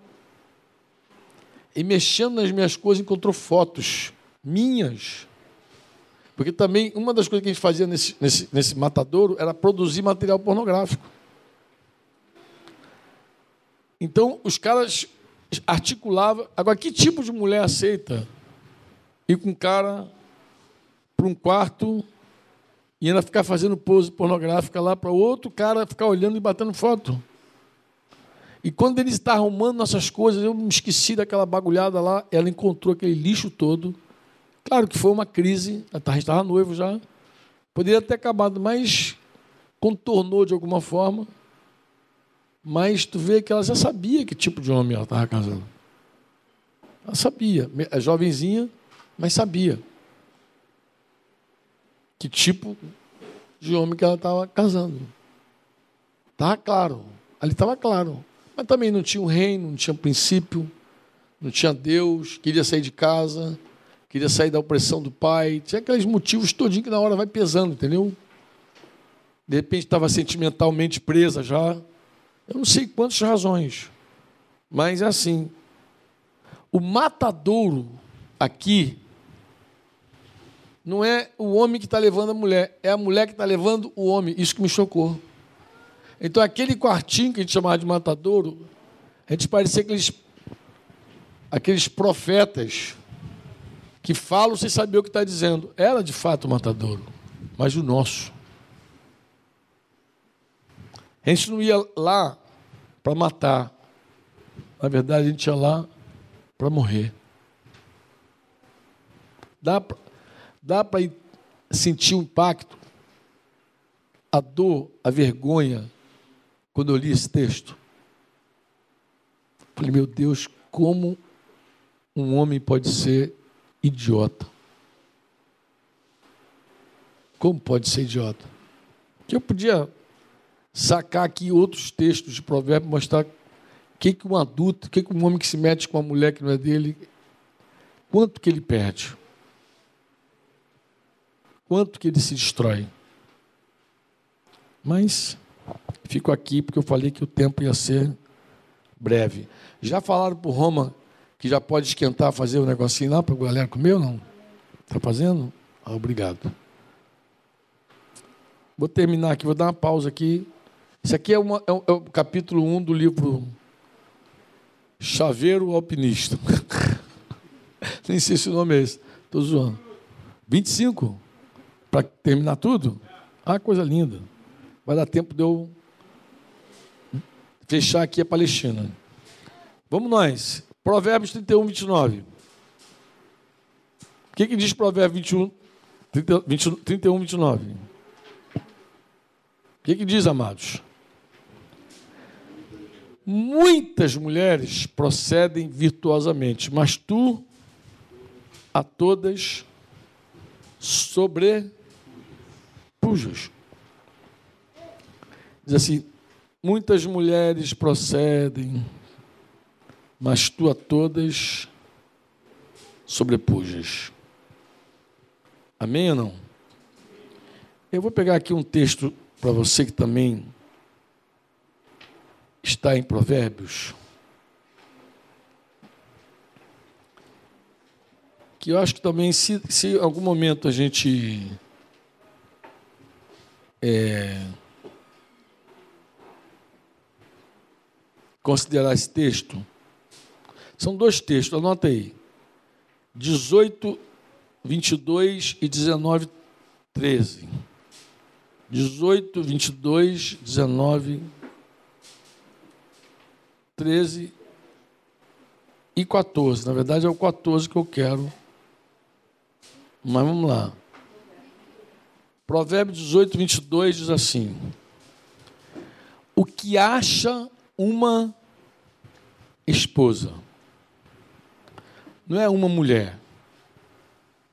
E mexendo nas minhas coisas, encontrou fotos minhas. Porque também uma das coisas que a gente fazia nesse, nesse, nesse matadouro era produzir material pornográfico. Então, os caras articulavam. Agora, que tipo de mulher aceita ir com um cara para um quarto E ainda ficar fazendo pose pornográfica lá para outro cara ficar olhando e batendo foto. E quando ele está arrumando nossas coisas, eu me esqueci daquela bagulhada lá, ela encontrou aquele lixo todo. Claro que foi uma crise, a gente estava noivo já. Poderia ter acabado, mas contornou de alguma forma. Mas tu vê que ela já sabia que tipo de homem ela estava casando. Ela sabia, é jovenzinha, mas sabia que tipo de homem que ela estava casando. Estava claro, ali estava claro. Mas também não tinha um reino, não tinha um princípio, não tinha Deus, queria sair de casa, queria sair da opressão do pai. Tinha aqueles motivos todinho que na hora vai pesando, entendeu? De repente estava sentimentalmente presa já. Eu não sei quantas razões, mas é assim. O matadouro aqui não é o homem que está levando a mulher, é a mulher que está levando o homem. Isso que me chocou. Então, aquele quartinho que a gente chamava de matadouro, a gente parecia aqueles, aqueles profetas que falam sem saber o que está dizendo. Era de fato o matadouro, mas o nosso. A gente não ia lá para matar. Na verdade, a gente ia lá para morrer. Dá, dá para sentir o impacto, a dor, a vergonha, quando eu li esse texto. Falei, meu Deus, como um homem pode ser idiota? Como pode ser idiota? Que eu podia sacar aqui outros textos de provérbio, mostrar o que, que um adulto, o que, que um homem que se mete com uma mulher que não é dele, quanto que ele perde? Quanto que ele se destrói? Mas Fico aqui porque eu falei que o tempo ia ser breve. Já falaram para Roma que já pode esquentar, fazer o um negocinho lá para a galera comer ou não? Está fazendo? Ah, obrigado. Vou terminar aqui, vou dar uma pausa aqui. Isso aqui é, uma, é, o, é o capítulo 1 do livro Chaveiro Alpinista. Nem sei se o nome é esse. Estou zoando. 25? Para terminar tudo? Ah, coisa linda. Vai dar tempo de eu fechar aqui a Palestina. Vamos nós. Provérbios 31, 29. O que, que diz Provérbios 21, 30, 20, 31, 29? O que, que diz, amados? Muitas mulheres procedem virtuosamente, mas tu a todas sobrepujas. Diz assim: Muitas mulheres procedem, mas tu a todas sobrepujas. Amém ou não? Eu vou pegar aqui um texto para você que também está em Provérbios. Que eu acho que também, se, se em algum momento a gente. É, considerar esse texto, são dois textos, anota aí. 18, 22 e 19, 13. 18, 22, 19, 13 e 14. Na verdade, é o 14 que eu quero. Mas vamos lá. Provérbio 18, 22 diz assim: O que acha uma esposa. Não é uma mulher.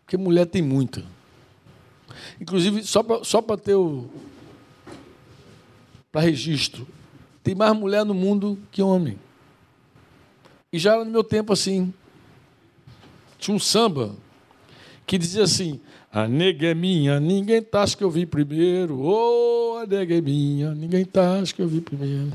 Porque mulher tem muita. Inclusive, só para ter o. para registro, tem mais mulher no mundo que homem. E já no meu tempo assim. Tinha um samba que dizia assim: A nega é minha, ninguém tá, acha que eu vi primeiro. Oh, a nega é minha, ninguém tá, acha que eu vi primeiro.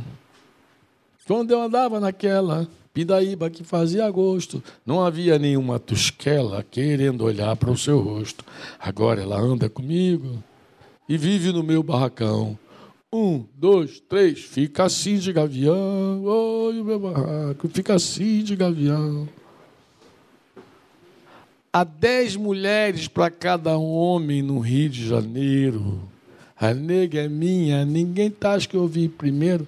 Quando eu andava naquela pindaíba que fazia gosto, não havia nenhuma tusquela querendo olhar para o seu rosto. Agora ela anda comigo e vive no meu barracão. Um, dois, três, fica assim de gavião. Oi, o meu barraco, fica assim de gavião. há dez mulheres para cada homem no Rio de Janeiro. A nega é minha, ninguém tá, acho que eu vi primeiro.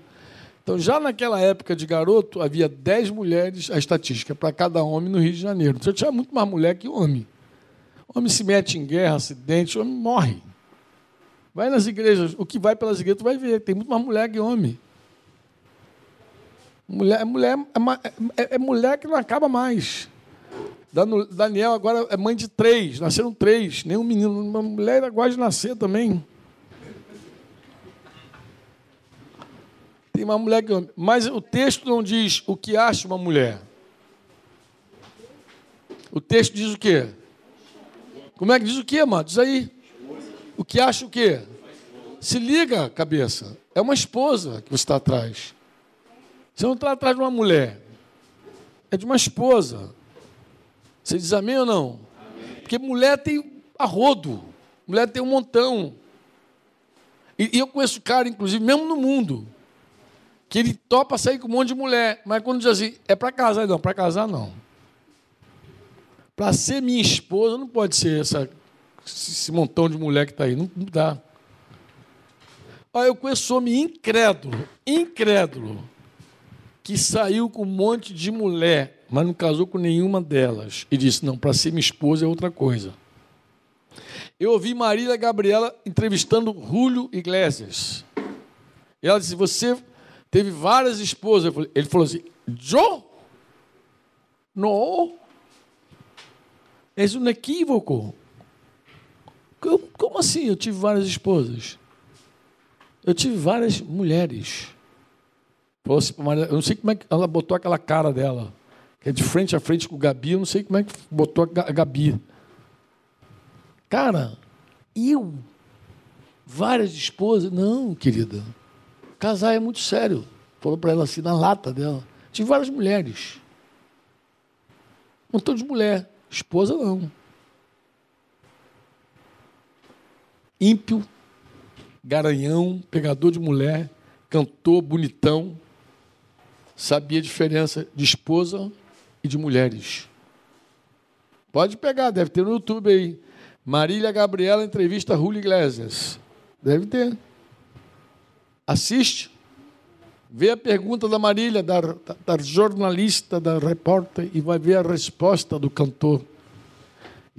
Então, já naquela época de garoto, havia dez mulheres, a estatística, para cada homem no Rio de Janeiro. Então, tinha muito mais mulher que homem. Homem se mete em guerra, acidente, homem morre. Vai nas igrejas, o que vai pelas igrejas, tu vai ver, tem muito mais mulher que homem. Mulher, mulher é, é, é mulher que não acaba mais. Daniel agora é mãe de três, nasceram três, nenhum menino. Uma mulher agora de nascer também. Tem uma mulher que. Mas o texto não diz o que acha uma mulher. O texto diz o quê? Como é que diz o quê, mano? Diz aí. O que acha o quê? Se liga, cabeça. É uma esposa que você está atrás. Você não está atrás de uma mulher. É de uma esposa. Você diz amém ou não? Amém. Porque mulher tem arrodo. Mulher tem um montão. E, e eu conheço cara, inclusive, mesmo no mundo, que ele topa sair com um monte de mulher. Mas quando diz assim, é para casar, não, para casar não. Para ser minha esposa, não pode ser essa, esse montão de mulher que está aí. Não, não dá. Olha, eu conheço homem incrédulo, incrédulo, que saiu com um monte de mulher, mas não casou com nenhuma delas. E disse: não, para ser minha esposa é outra coisa. Eu ouvi Marília Gabriela entrevistando Julio Iglesias. E ela disse: Você teve várias esposas. Ele falou assim: Eu? Não. É um equívoco. Como assim eu tive várias esposas? Eu tive várias mulheres. Assim eu não sei como é que ela botou aquela cara dela, que é de frente a frente com o Gabi, eu não sei como é que botou a Gabi. Cara, eu? Várias esposas? Não, querida. Casar é muito sério. Falou para ela assim, na lata dela. Tive várias mulheres. Um montão de mulher. Esposa não. Ímpio, garanhão, pegador de mulher, cantor bonitão, sabia a diferença de esposa e de mulheres. Pode pegar, deve ter no YouTube aí. Marília Gabriela entrevista Julio Iglesias. Deve ter. Assiste. Vê a pergunta da Marília, da, da, da jornalista, da repórter, e vai ver a resposta do cantor.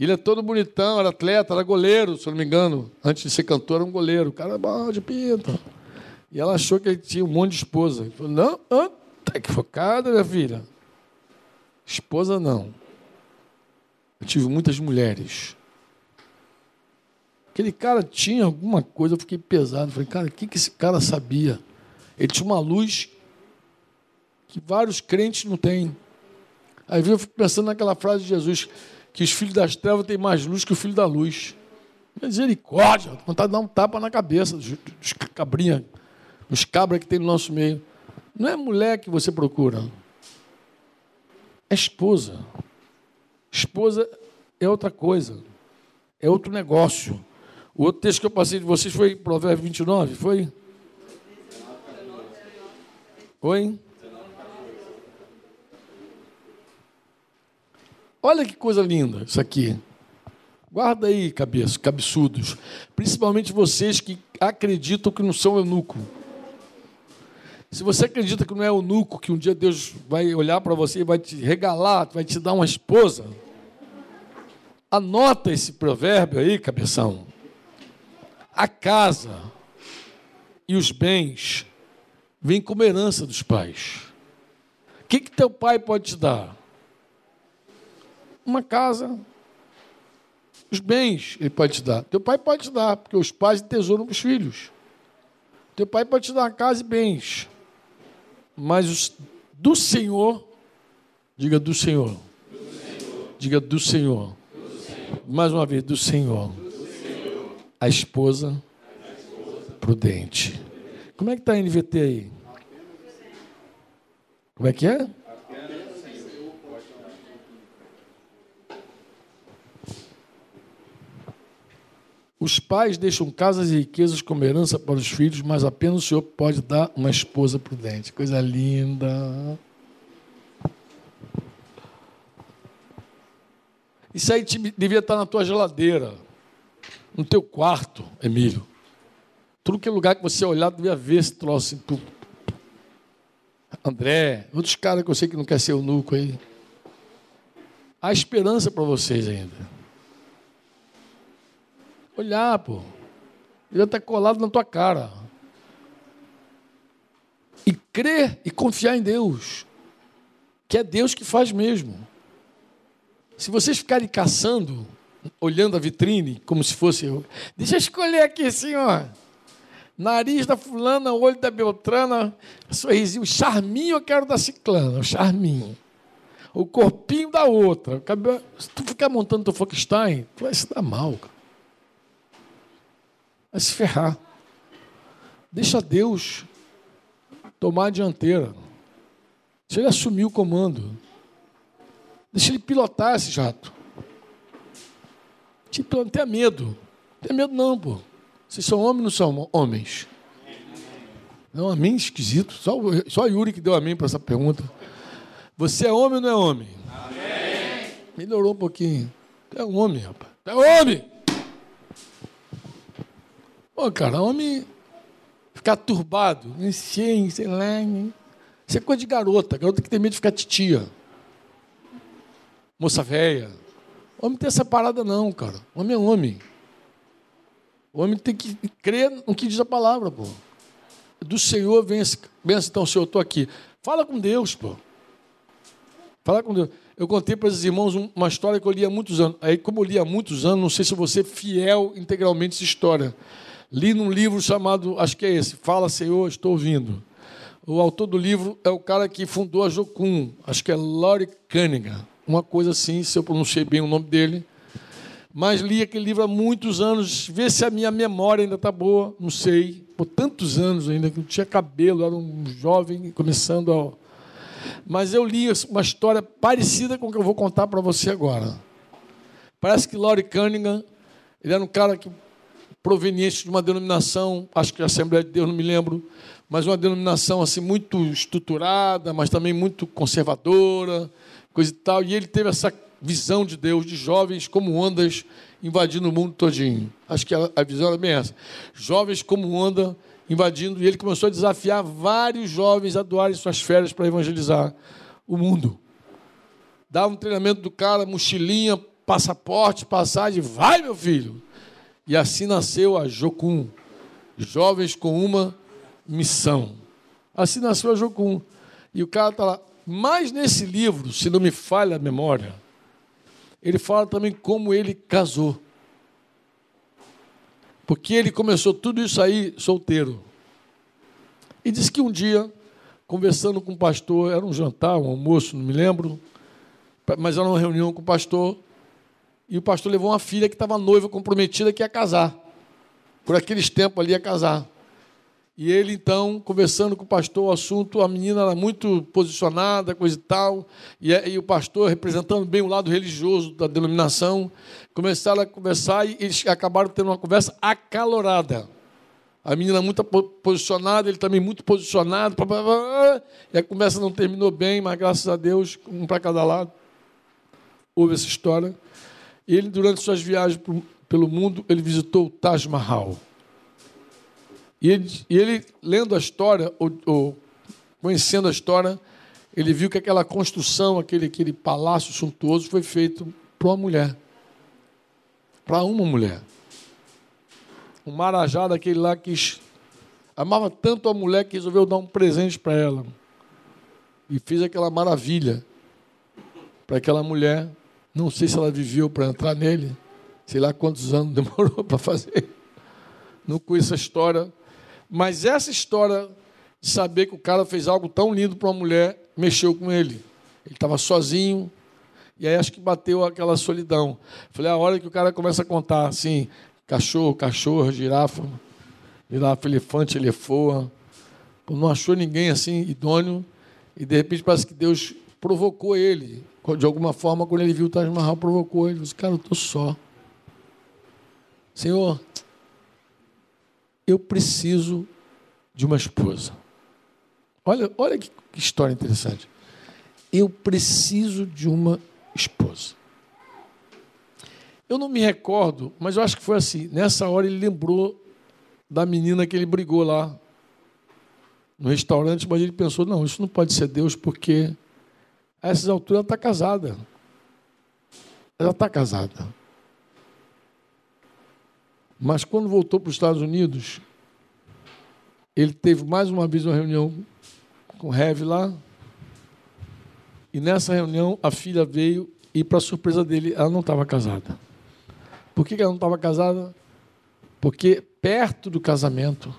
Ele é todo bonitão, era atleta, era goleiro, se eu não me engano. Antes de ser cantor, era um goleiro. O cara é bom de pinta. E ela achou que ele tinha um monte de esposa. Ele falou, não, tá equivocada, minha filha. Esposa não. Eu tive muitas mulheres. Aquele cara tinha alguma coisa, eu fiquei pesado. Falei, cara, o que, que esse cara sabia? Ele tinha uma luz que vários crentes não têm. Aí eu fico pensando naquela frase de Jesus que os filhos das trevas têm mais luz que o filho da luz. Misericórdia, vontade de dar um tapa na cabeça dos, cabrinhas, dos cabras que tem no nosso meio. Não é mulher que você procura, é esposa. Esposa é outra coisa, é outro negócio. O outro texto que eu passei de vocês foi Provérbio 29, foi? Oi? Olha que coisa linda isso aqui. Guarda aí, cabeça, cabeçudos. Principalmente vocês que acreditam que não são eunuco. Se você acredita que não é eunuco, que um dia Deus vai olhar para você e vai te regalar, vai te dar uma esposa, anota esse provérbio aí, cabeção. A casa e os bens vêm como herança dos pais. O que, que teu pai pode te dar? Uma casa, os bens ele pode te dar. Teu pai pode te dar, porque os pais tesouram para os filhos. Teu pai pode te dar uma casa e bens. Mas os, do Senhor, diga do Senhor. Do Senhor. Diga do Senhor. do Senhor. Mais uma vez, do Senhor. Senhor. A, esposa a esposa prudente. Como é que está a NVT aí? Como é que é? Os pais deixam casas e riquezas como herança para os filhos, mas apenas o Senhor pode dar uma esposa prudente. Coisa linda. Isso aí devia estar na tua geladeira, no teu quarto, Emílio. Tudo que é lugar que você olhar, devia ver esse troço. André, outros caras que eu sei que não quer ser eunuco aí. Há esperança para vocês ainda. Olhar, pô. Devia estar colado na tua cara. E crer e confiar em Deus. Que é Deus que faz mesmo. Se vocês ficarem caçando, olhando a vitrine, como se fosse. eu, Deixa eu escolher aqui, senhor. Nariz da fulana, olho da beltrana, sorrisinho, charminho eu quero da ciclana, o charminho. O corpinho da outra. Se tu ficar montando teu Frankenstein, tu vai se dar mal, cara. Vai se ferrar. Deixa Deus tomar a dianteira. Deixa ele assumir o comando. Deixa ele pilotar esse jato. Tipo, não tenha medo. Não tenha medo não, pô. Vocês são homens ou não são homens? Não, amém esquisito. Só, só a Yuri que deu amém para essa pergunta. Você é homem ou não é homem? Amém. Melhorou um pouquinho. É um homem, rapaz. Tu é homem! Pô, cara, homem ficar turbado, sei, sei lá. né? Isso é coisa de garota. Garota que tem medo de ficar titia. Moça velha. Homem tem essa parada, não, cara. Homem é homem. O homem tem que crer no que diz a palavra, pô. Do Senhor vem. Benção, então, Senhor, eu estou aqui. Fala com Deus, pô. Fala com Deus. Eu contei para esses irmãos um- uma história que eu li há muitos anos. Aí, como eu li há muitos anos, não sei se vou ser fiel integralmente essa história. Li num livro chamado, acho que é esse, Fala, Senhor, estou ouvindo. O autor do livro é o cara que fundou a Jocum, acho que é Laurie Cunningham, uma coisa assim, se eu pronunciei bem o nome dele. Mas li aquele livro há muitos anos, vê se a minha memória ainda está boa, não sei. Por tantos anos ainda, que não tinha cabelo, era um jovem começando a. Mas eu li uma história parecida com o que eu vou contar para você agora. Parece que Laurie Cunningham, ele era um cara que proveniente de uma denominação, acho que a Assembleia de Deus, não me lembro, mas uma denominação assim muito estruturada, mas também muito conservadora, coisa e tal. E ele teve essa visão de Deus, de jovens como ondas invadindo o mundo todinho. Acho que a a visão era bem essa. Jovens como onda invadindo, e ele começou a desafiar vários jovens a doarem suas férias para evangelizar o mundo. Dava um treinamento do cara, mochilinha, passaporte, passagem, vai meu filho! E assim nasceu a Jocum, Jovens com uma Missão. Assim nasceu a Jocum. E o cara está lá. Mas nesse livro, se não me falha a memória, ele fala também como ele casou. Porque ele começou tudo isso aí solteiro. E disse que um dia, conversando com o pastor, era um jantar, um almoço, não me lembro, mas era uma reunião com o pastor, e o pastor levou uma filha que estava noiva, comprometida, que ia casar. Por aqueles tempos ali ia casar. E ele, então, conversando com o pastor, o assunto, a menina era muito posicionada, coisa e tal, e, e o pastor, representando bem o lado religioso da denominação, começaram a conversar e eles acabaram tendo uma conversa acalorada. A menina muito po- posicionada, ele também muito posicionado, pá, pá, pá, e a conversa não terminou bem, mas graças a Deus, um para cada lado, houve essa história. Ele, durante suas viagens pelo mundo, ele visitou o Taj Mahal. E ele, e ele, lendo a história, ou, ou conhecendo a história, ele viu que aquela construção, aquele, aquele palácio suntuoso foi feito para uma mulher. Para uma mulher. Um marajá daquele lá que amava tanto a mulher que resolveu dar um presente para ela. E fez aquela maravilha para aquela mulher. Não sei se ela viveu para entrar nele, sei lá quantos anos demorou para fazer. Não conheço a história. Mas essa história de saber que o cara fez algo tão lindo para uma mulher mexeu com ele. Ele estava sozinho, e aí acho que bateu aquela solidão. Falei, a hora que o cara começa a contar assim, cachorro, cachorro, girafa, girafa, elefante, elefoa. Não achou ninguém assim idôneo, e de repente parece que Deus provocou ele. De alguma forma, quando ele viu o Taj Mahal, provocou ele. Disse, cara, eu estou só. Senhor, eu preciso de uma esposa. Olha, olha que, que história interessante. Eu preciso de uma esposa. Eu não me recordo, mas eu acho que foi assim. Nessa hora ele lembrou da menina que ele brigou lá no restaurante, mas ele pensou: não, isso não pode ser Deus, porque a essas alturas ela está casada. Ela está casada. Mas quando voltou para os Estados Unidos, ele teve mais uma vez uma reunião com o Rev lá. E nessa reunião a filha veio e, para surpresa dele, ela não estava casada. Por que ela não estava casada? Porque perto do casamento,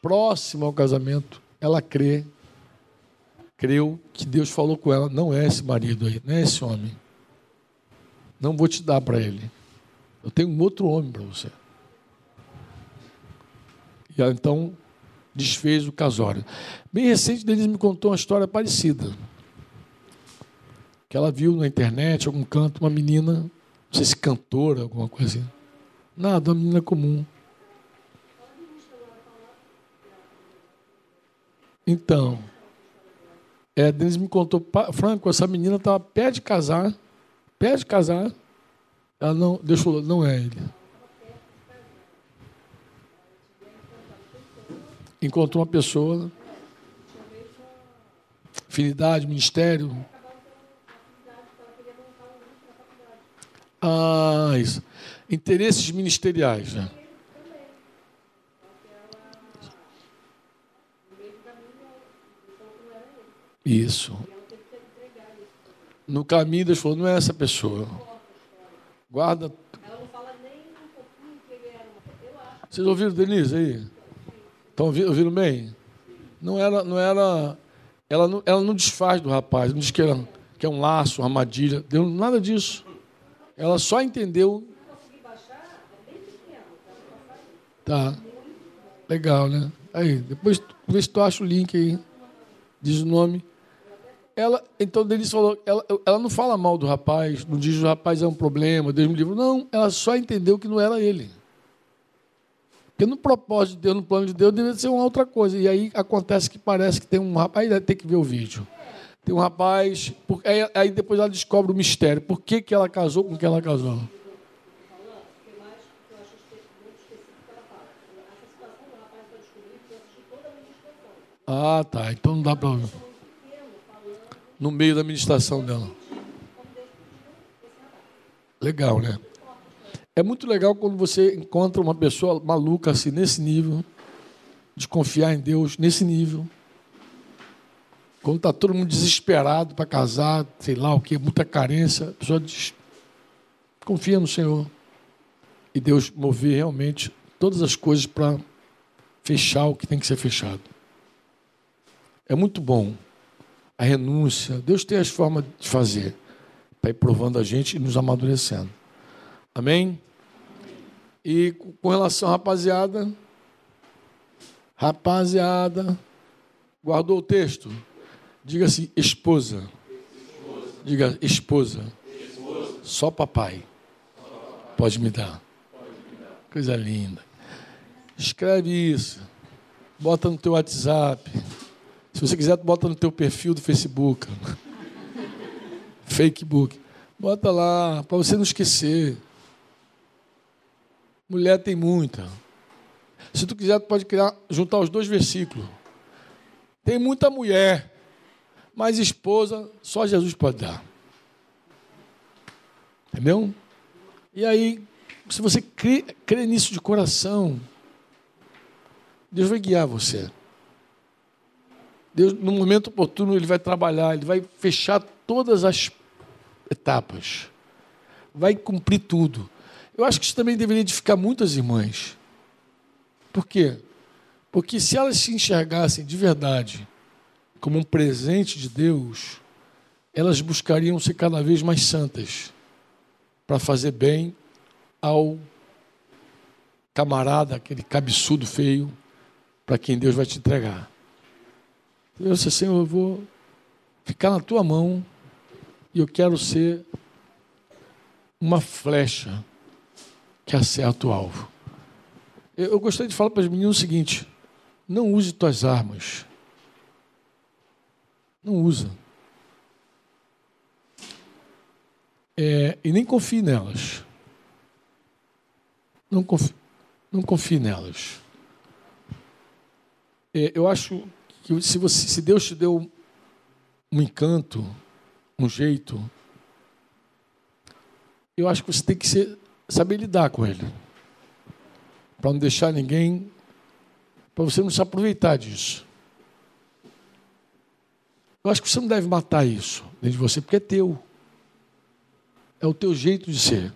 próximo ao casamento, ela crê, creu que Deus falou com ela: não é esse marido aí, não é esse homem. Não vou te dar para ele. Eu tenho um outro homem para você. E ela então desfez o casório. Bem recente, Denise me contou uma história parecida. Que ela viu na internet, algum canto, uma menina, não sei se cantora, alguma coisa assim. Nada, uma menina comum. Então, é, Denise me contou, Franco, essa menina estava pé de casar, pé de casar, ela não, deixou, não é ele. Encontrou uma pessoa, afinidade, ministério. Ah, isso. Interesses ministeriais, né? Isso. No caminho, Deus falou: não é essa pessoa. Guarda. Vocês ouviram, Denise, aí? Estão ouvindo bem? Não era, não era. Ela não, ela não desfaz do rapaz, não diz que, era, que é um laço, uma armadilha. Deu nada disso. Ela só entendeu. Tá. Legal, né? Aí, depois vê se tu acha o link aí. Diz o nome. Ela, então Denise falou, ela, ela não fala mal do rapaz, não diz que o rapaz é um problema, Deus me livre. Não, ela só entendeu que não era ele. Porque no propósito de Deus, no plano de Deus, deveria ser uma outra coisa. E aí acontece que parece que tem um rapaz, aí tem que ver o vídeo. Tem um rapaz, aí, aí depois ela descobre o mistério. Por que, que ela casou com quem ela casou? Ah, tá. Então não dá para no meio da administração dela. Legal, né? É muito legal quando você encontra uma pessoa maluca assim, nesse nível, de confiar em Deus, nesse nível. Quando está todo mundo desesperado para casar, sei lá o que, muita carência, a pessoa diz: confia no Senhor. E Deus mover realmente todas as coisas para fechar o que tem que ser fechado. É muito bom a renúncia. Deus tem as formas de fazer para ir provando a gente e nos amadurecendo. Amém? E com relação à rapaziada, rapaziada, guardou o texto? Diga assim, esposa. Diga, esposa. Só papai pode me dar. Coisa linda. Escreve isso. Bota no teu WhatsApp. Se você quiser, bota no teu perfil do Facebook. Fakebook. Bota lá, para você não esquecer. Mulher tem muita. Se tu quiser, tu pode criar, juntar os dois versículos. Tem muita mulher, mas esposa só Jesus pode dar. Entendeu? E aí, se você crê, crê nisso de coração, Deus vai guiar você. Deus, no momento oportuno, Ele vai trabalhar, Ele vai fechar todas as etapas, vai cumprir tudo. Eu acho que isso também deveria edificar muitas irmãs. Por quê? Porque se elas se enxergassem de verdade como um presente de Deus, elas buscariam ser cada vez mais santas para fazer bem ao camarada, aquele cabeçudo feio, para quem Deus vai te entregar. Eu disse, Senhor, eu vou ficar na tua mão e eu quero ser uma flecha que acerta o alvo. Eu, eu gostaria de falar para as meninas o seguinte: não use tuas armas. Não usa. É, e nem confie nelas. Não confie, não confie nelas. É, eu acho que se, você, se Deus te deu um encanto, um jeito, eu acho que você tem que ser, saber lidar com ele. Para não deixar ninguém. Para você não se aproveitar disso. Eu acho que você não deve matar isso dentro de você, porque é teu. É o teu jeito de ser.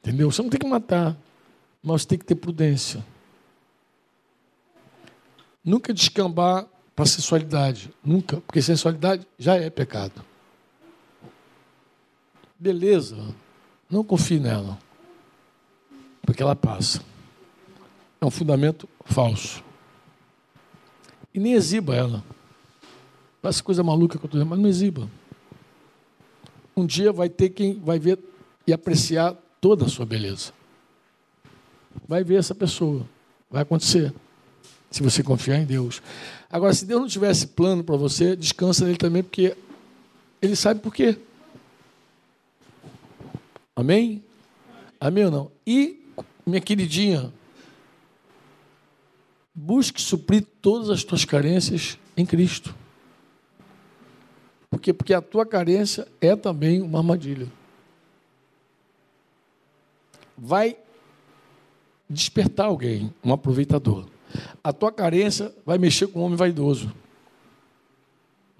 Entendeu? Você não tem que matar, mas tem que ter prudência. Nunca descambar para sensualidade. Nunca, porque sensualidade já é pecado. Beleza, não confie nela, porque ela passa. É um fundamento falso. E nem exiba ela. Parece coisa maluca que eu estou dizendo, mas não exiba. Um dia vai ter quem vai ver e apreciar toda a sua beleza. Vai ver essa pessoa. Vai acontecer. Se você confiar em Deus. Agora, se Deus não tivesse plano para você, descansa nele também, porque ele sabe por quê. Amém? Amém ou não? E, minha queridinha, busque suprir todas as tuas carências em Cristo. Por quê? Porque a tua carência é também uma armadilha. Vai despertar alguém, um aproveitador. A tua carência vai mexer com o homem vaidoso.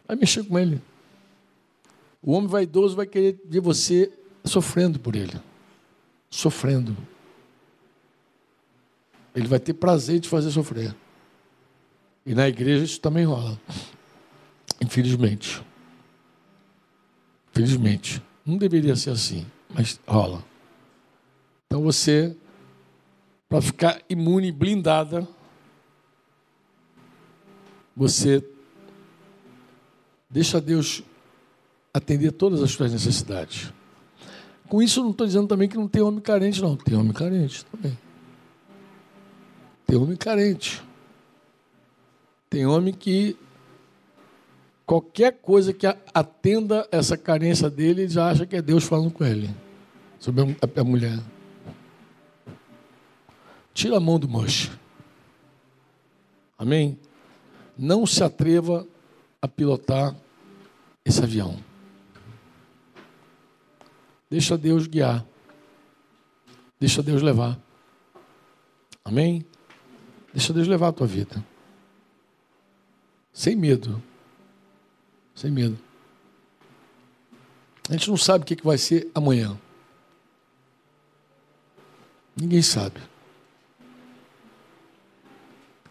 Vai mexer com ele. O homem vaidoso vai querer ver você sofrendo por ele. Sofrendo. Ele vai ter prazer de fazer sofrer. E na igreja isso também rola. Infelizmente. Infelizmente. Não deveria ser assim, mas rola. Então você, para ficar imune, blindada, você deixa Deus atender todas as suas necessidades. Com isso, não estou dizendo também que não tem homem carente, não. Tem homem carente também. Tem homem carente. Tem homem que qualquer coisa que atenda essa carência dele, ele já acha que é Deus falando com ele. Sobre a mulher. Tira a mão do manche. Amém? Não se atreva a pilotar esse avião. Deixa Deus guiar. Deixa Deus levar. Amém? Deixa Deus levar a tua vida. Sem medo. Sem medo. A gente não sabe o que vai ser amanhã. Ninguém sabe.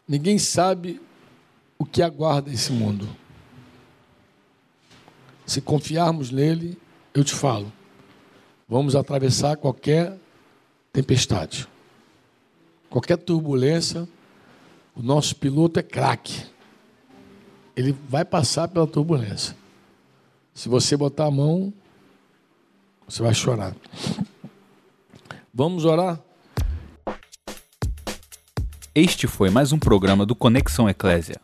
Ninguém sabe o que aguarda esse mundo. Se confiarmos nele, eu te falo, vamos atravessar qualquer tempestade, qualquer turbulência, o nosso piloto é craque. Ele vai passar pela turbulência. Se você botar a mão, você vai chorar. Vamos orar? Este foi mais um programa do Conexão Eclésia.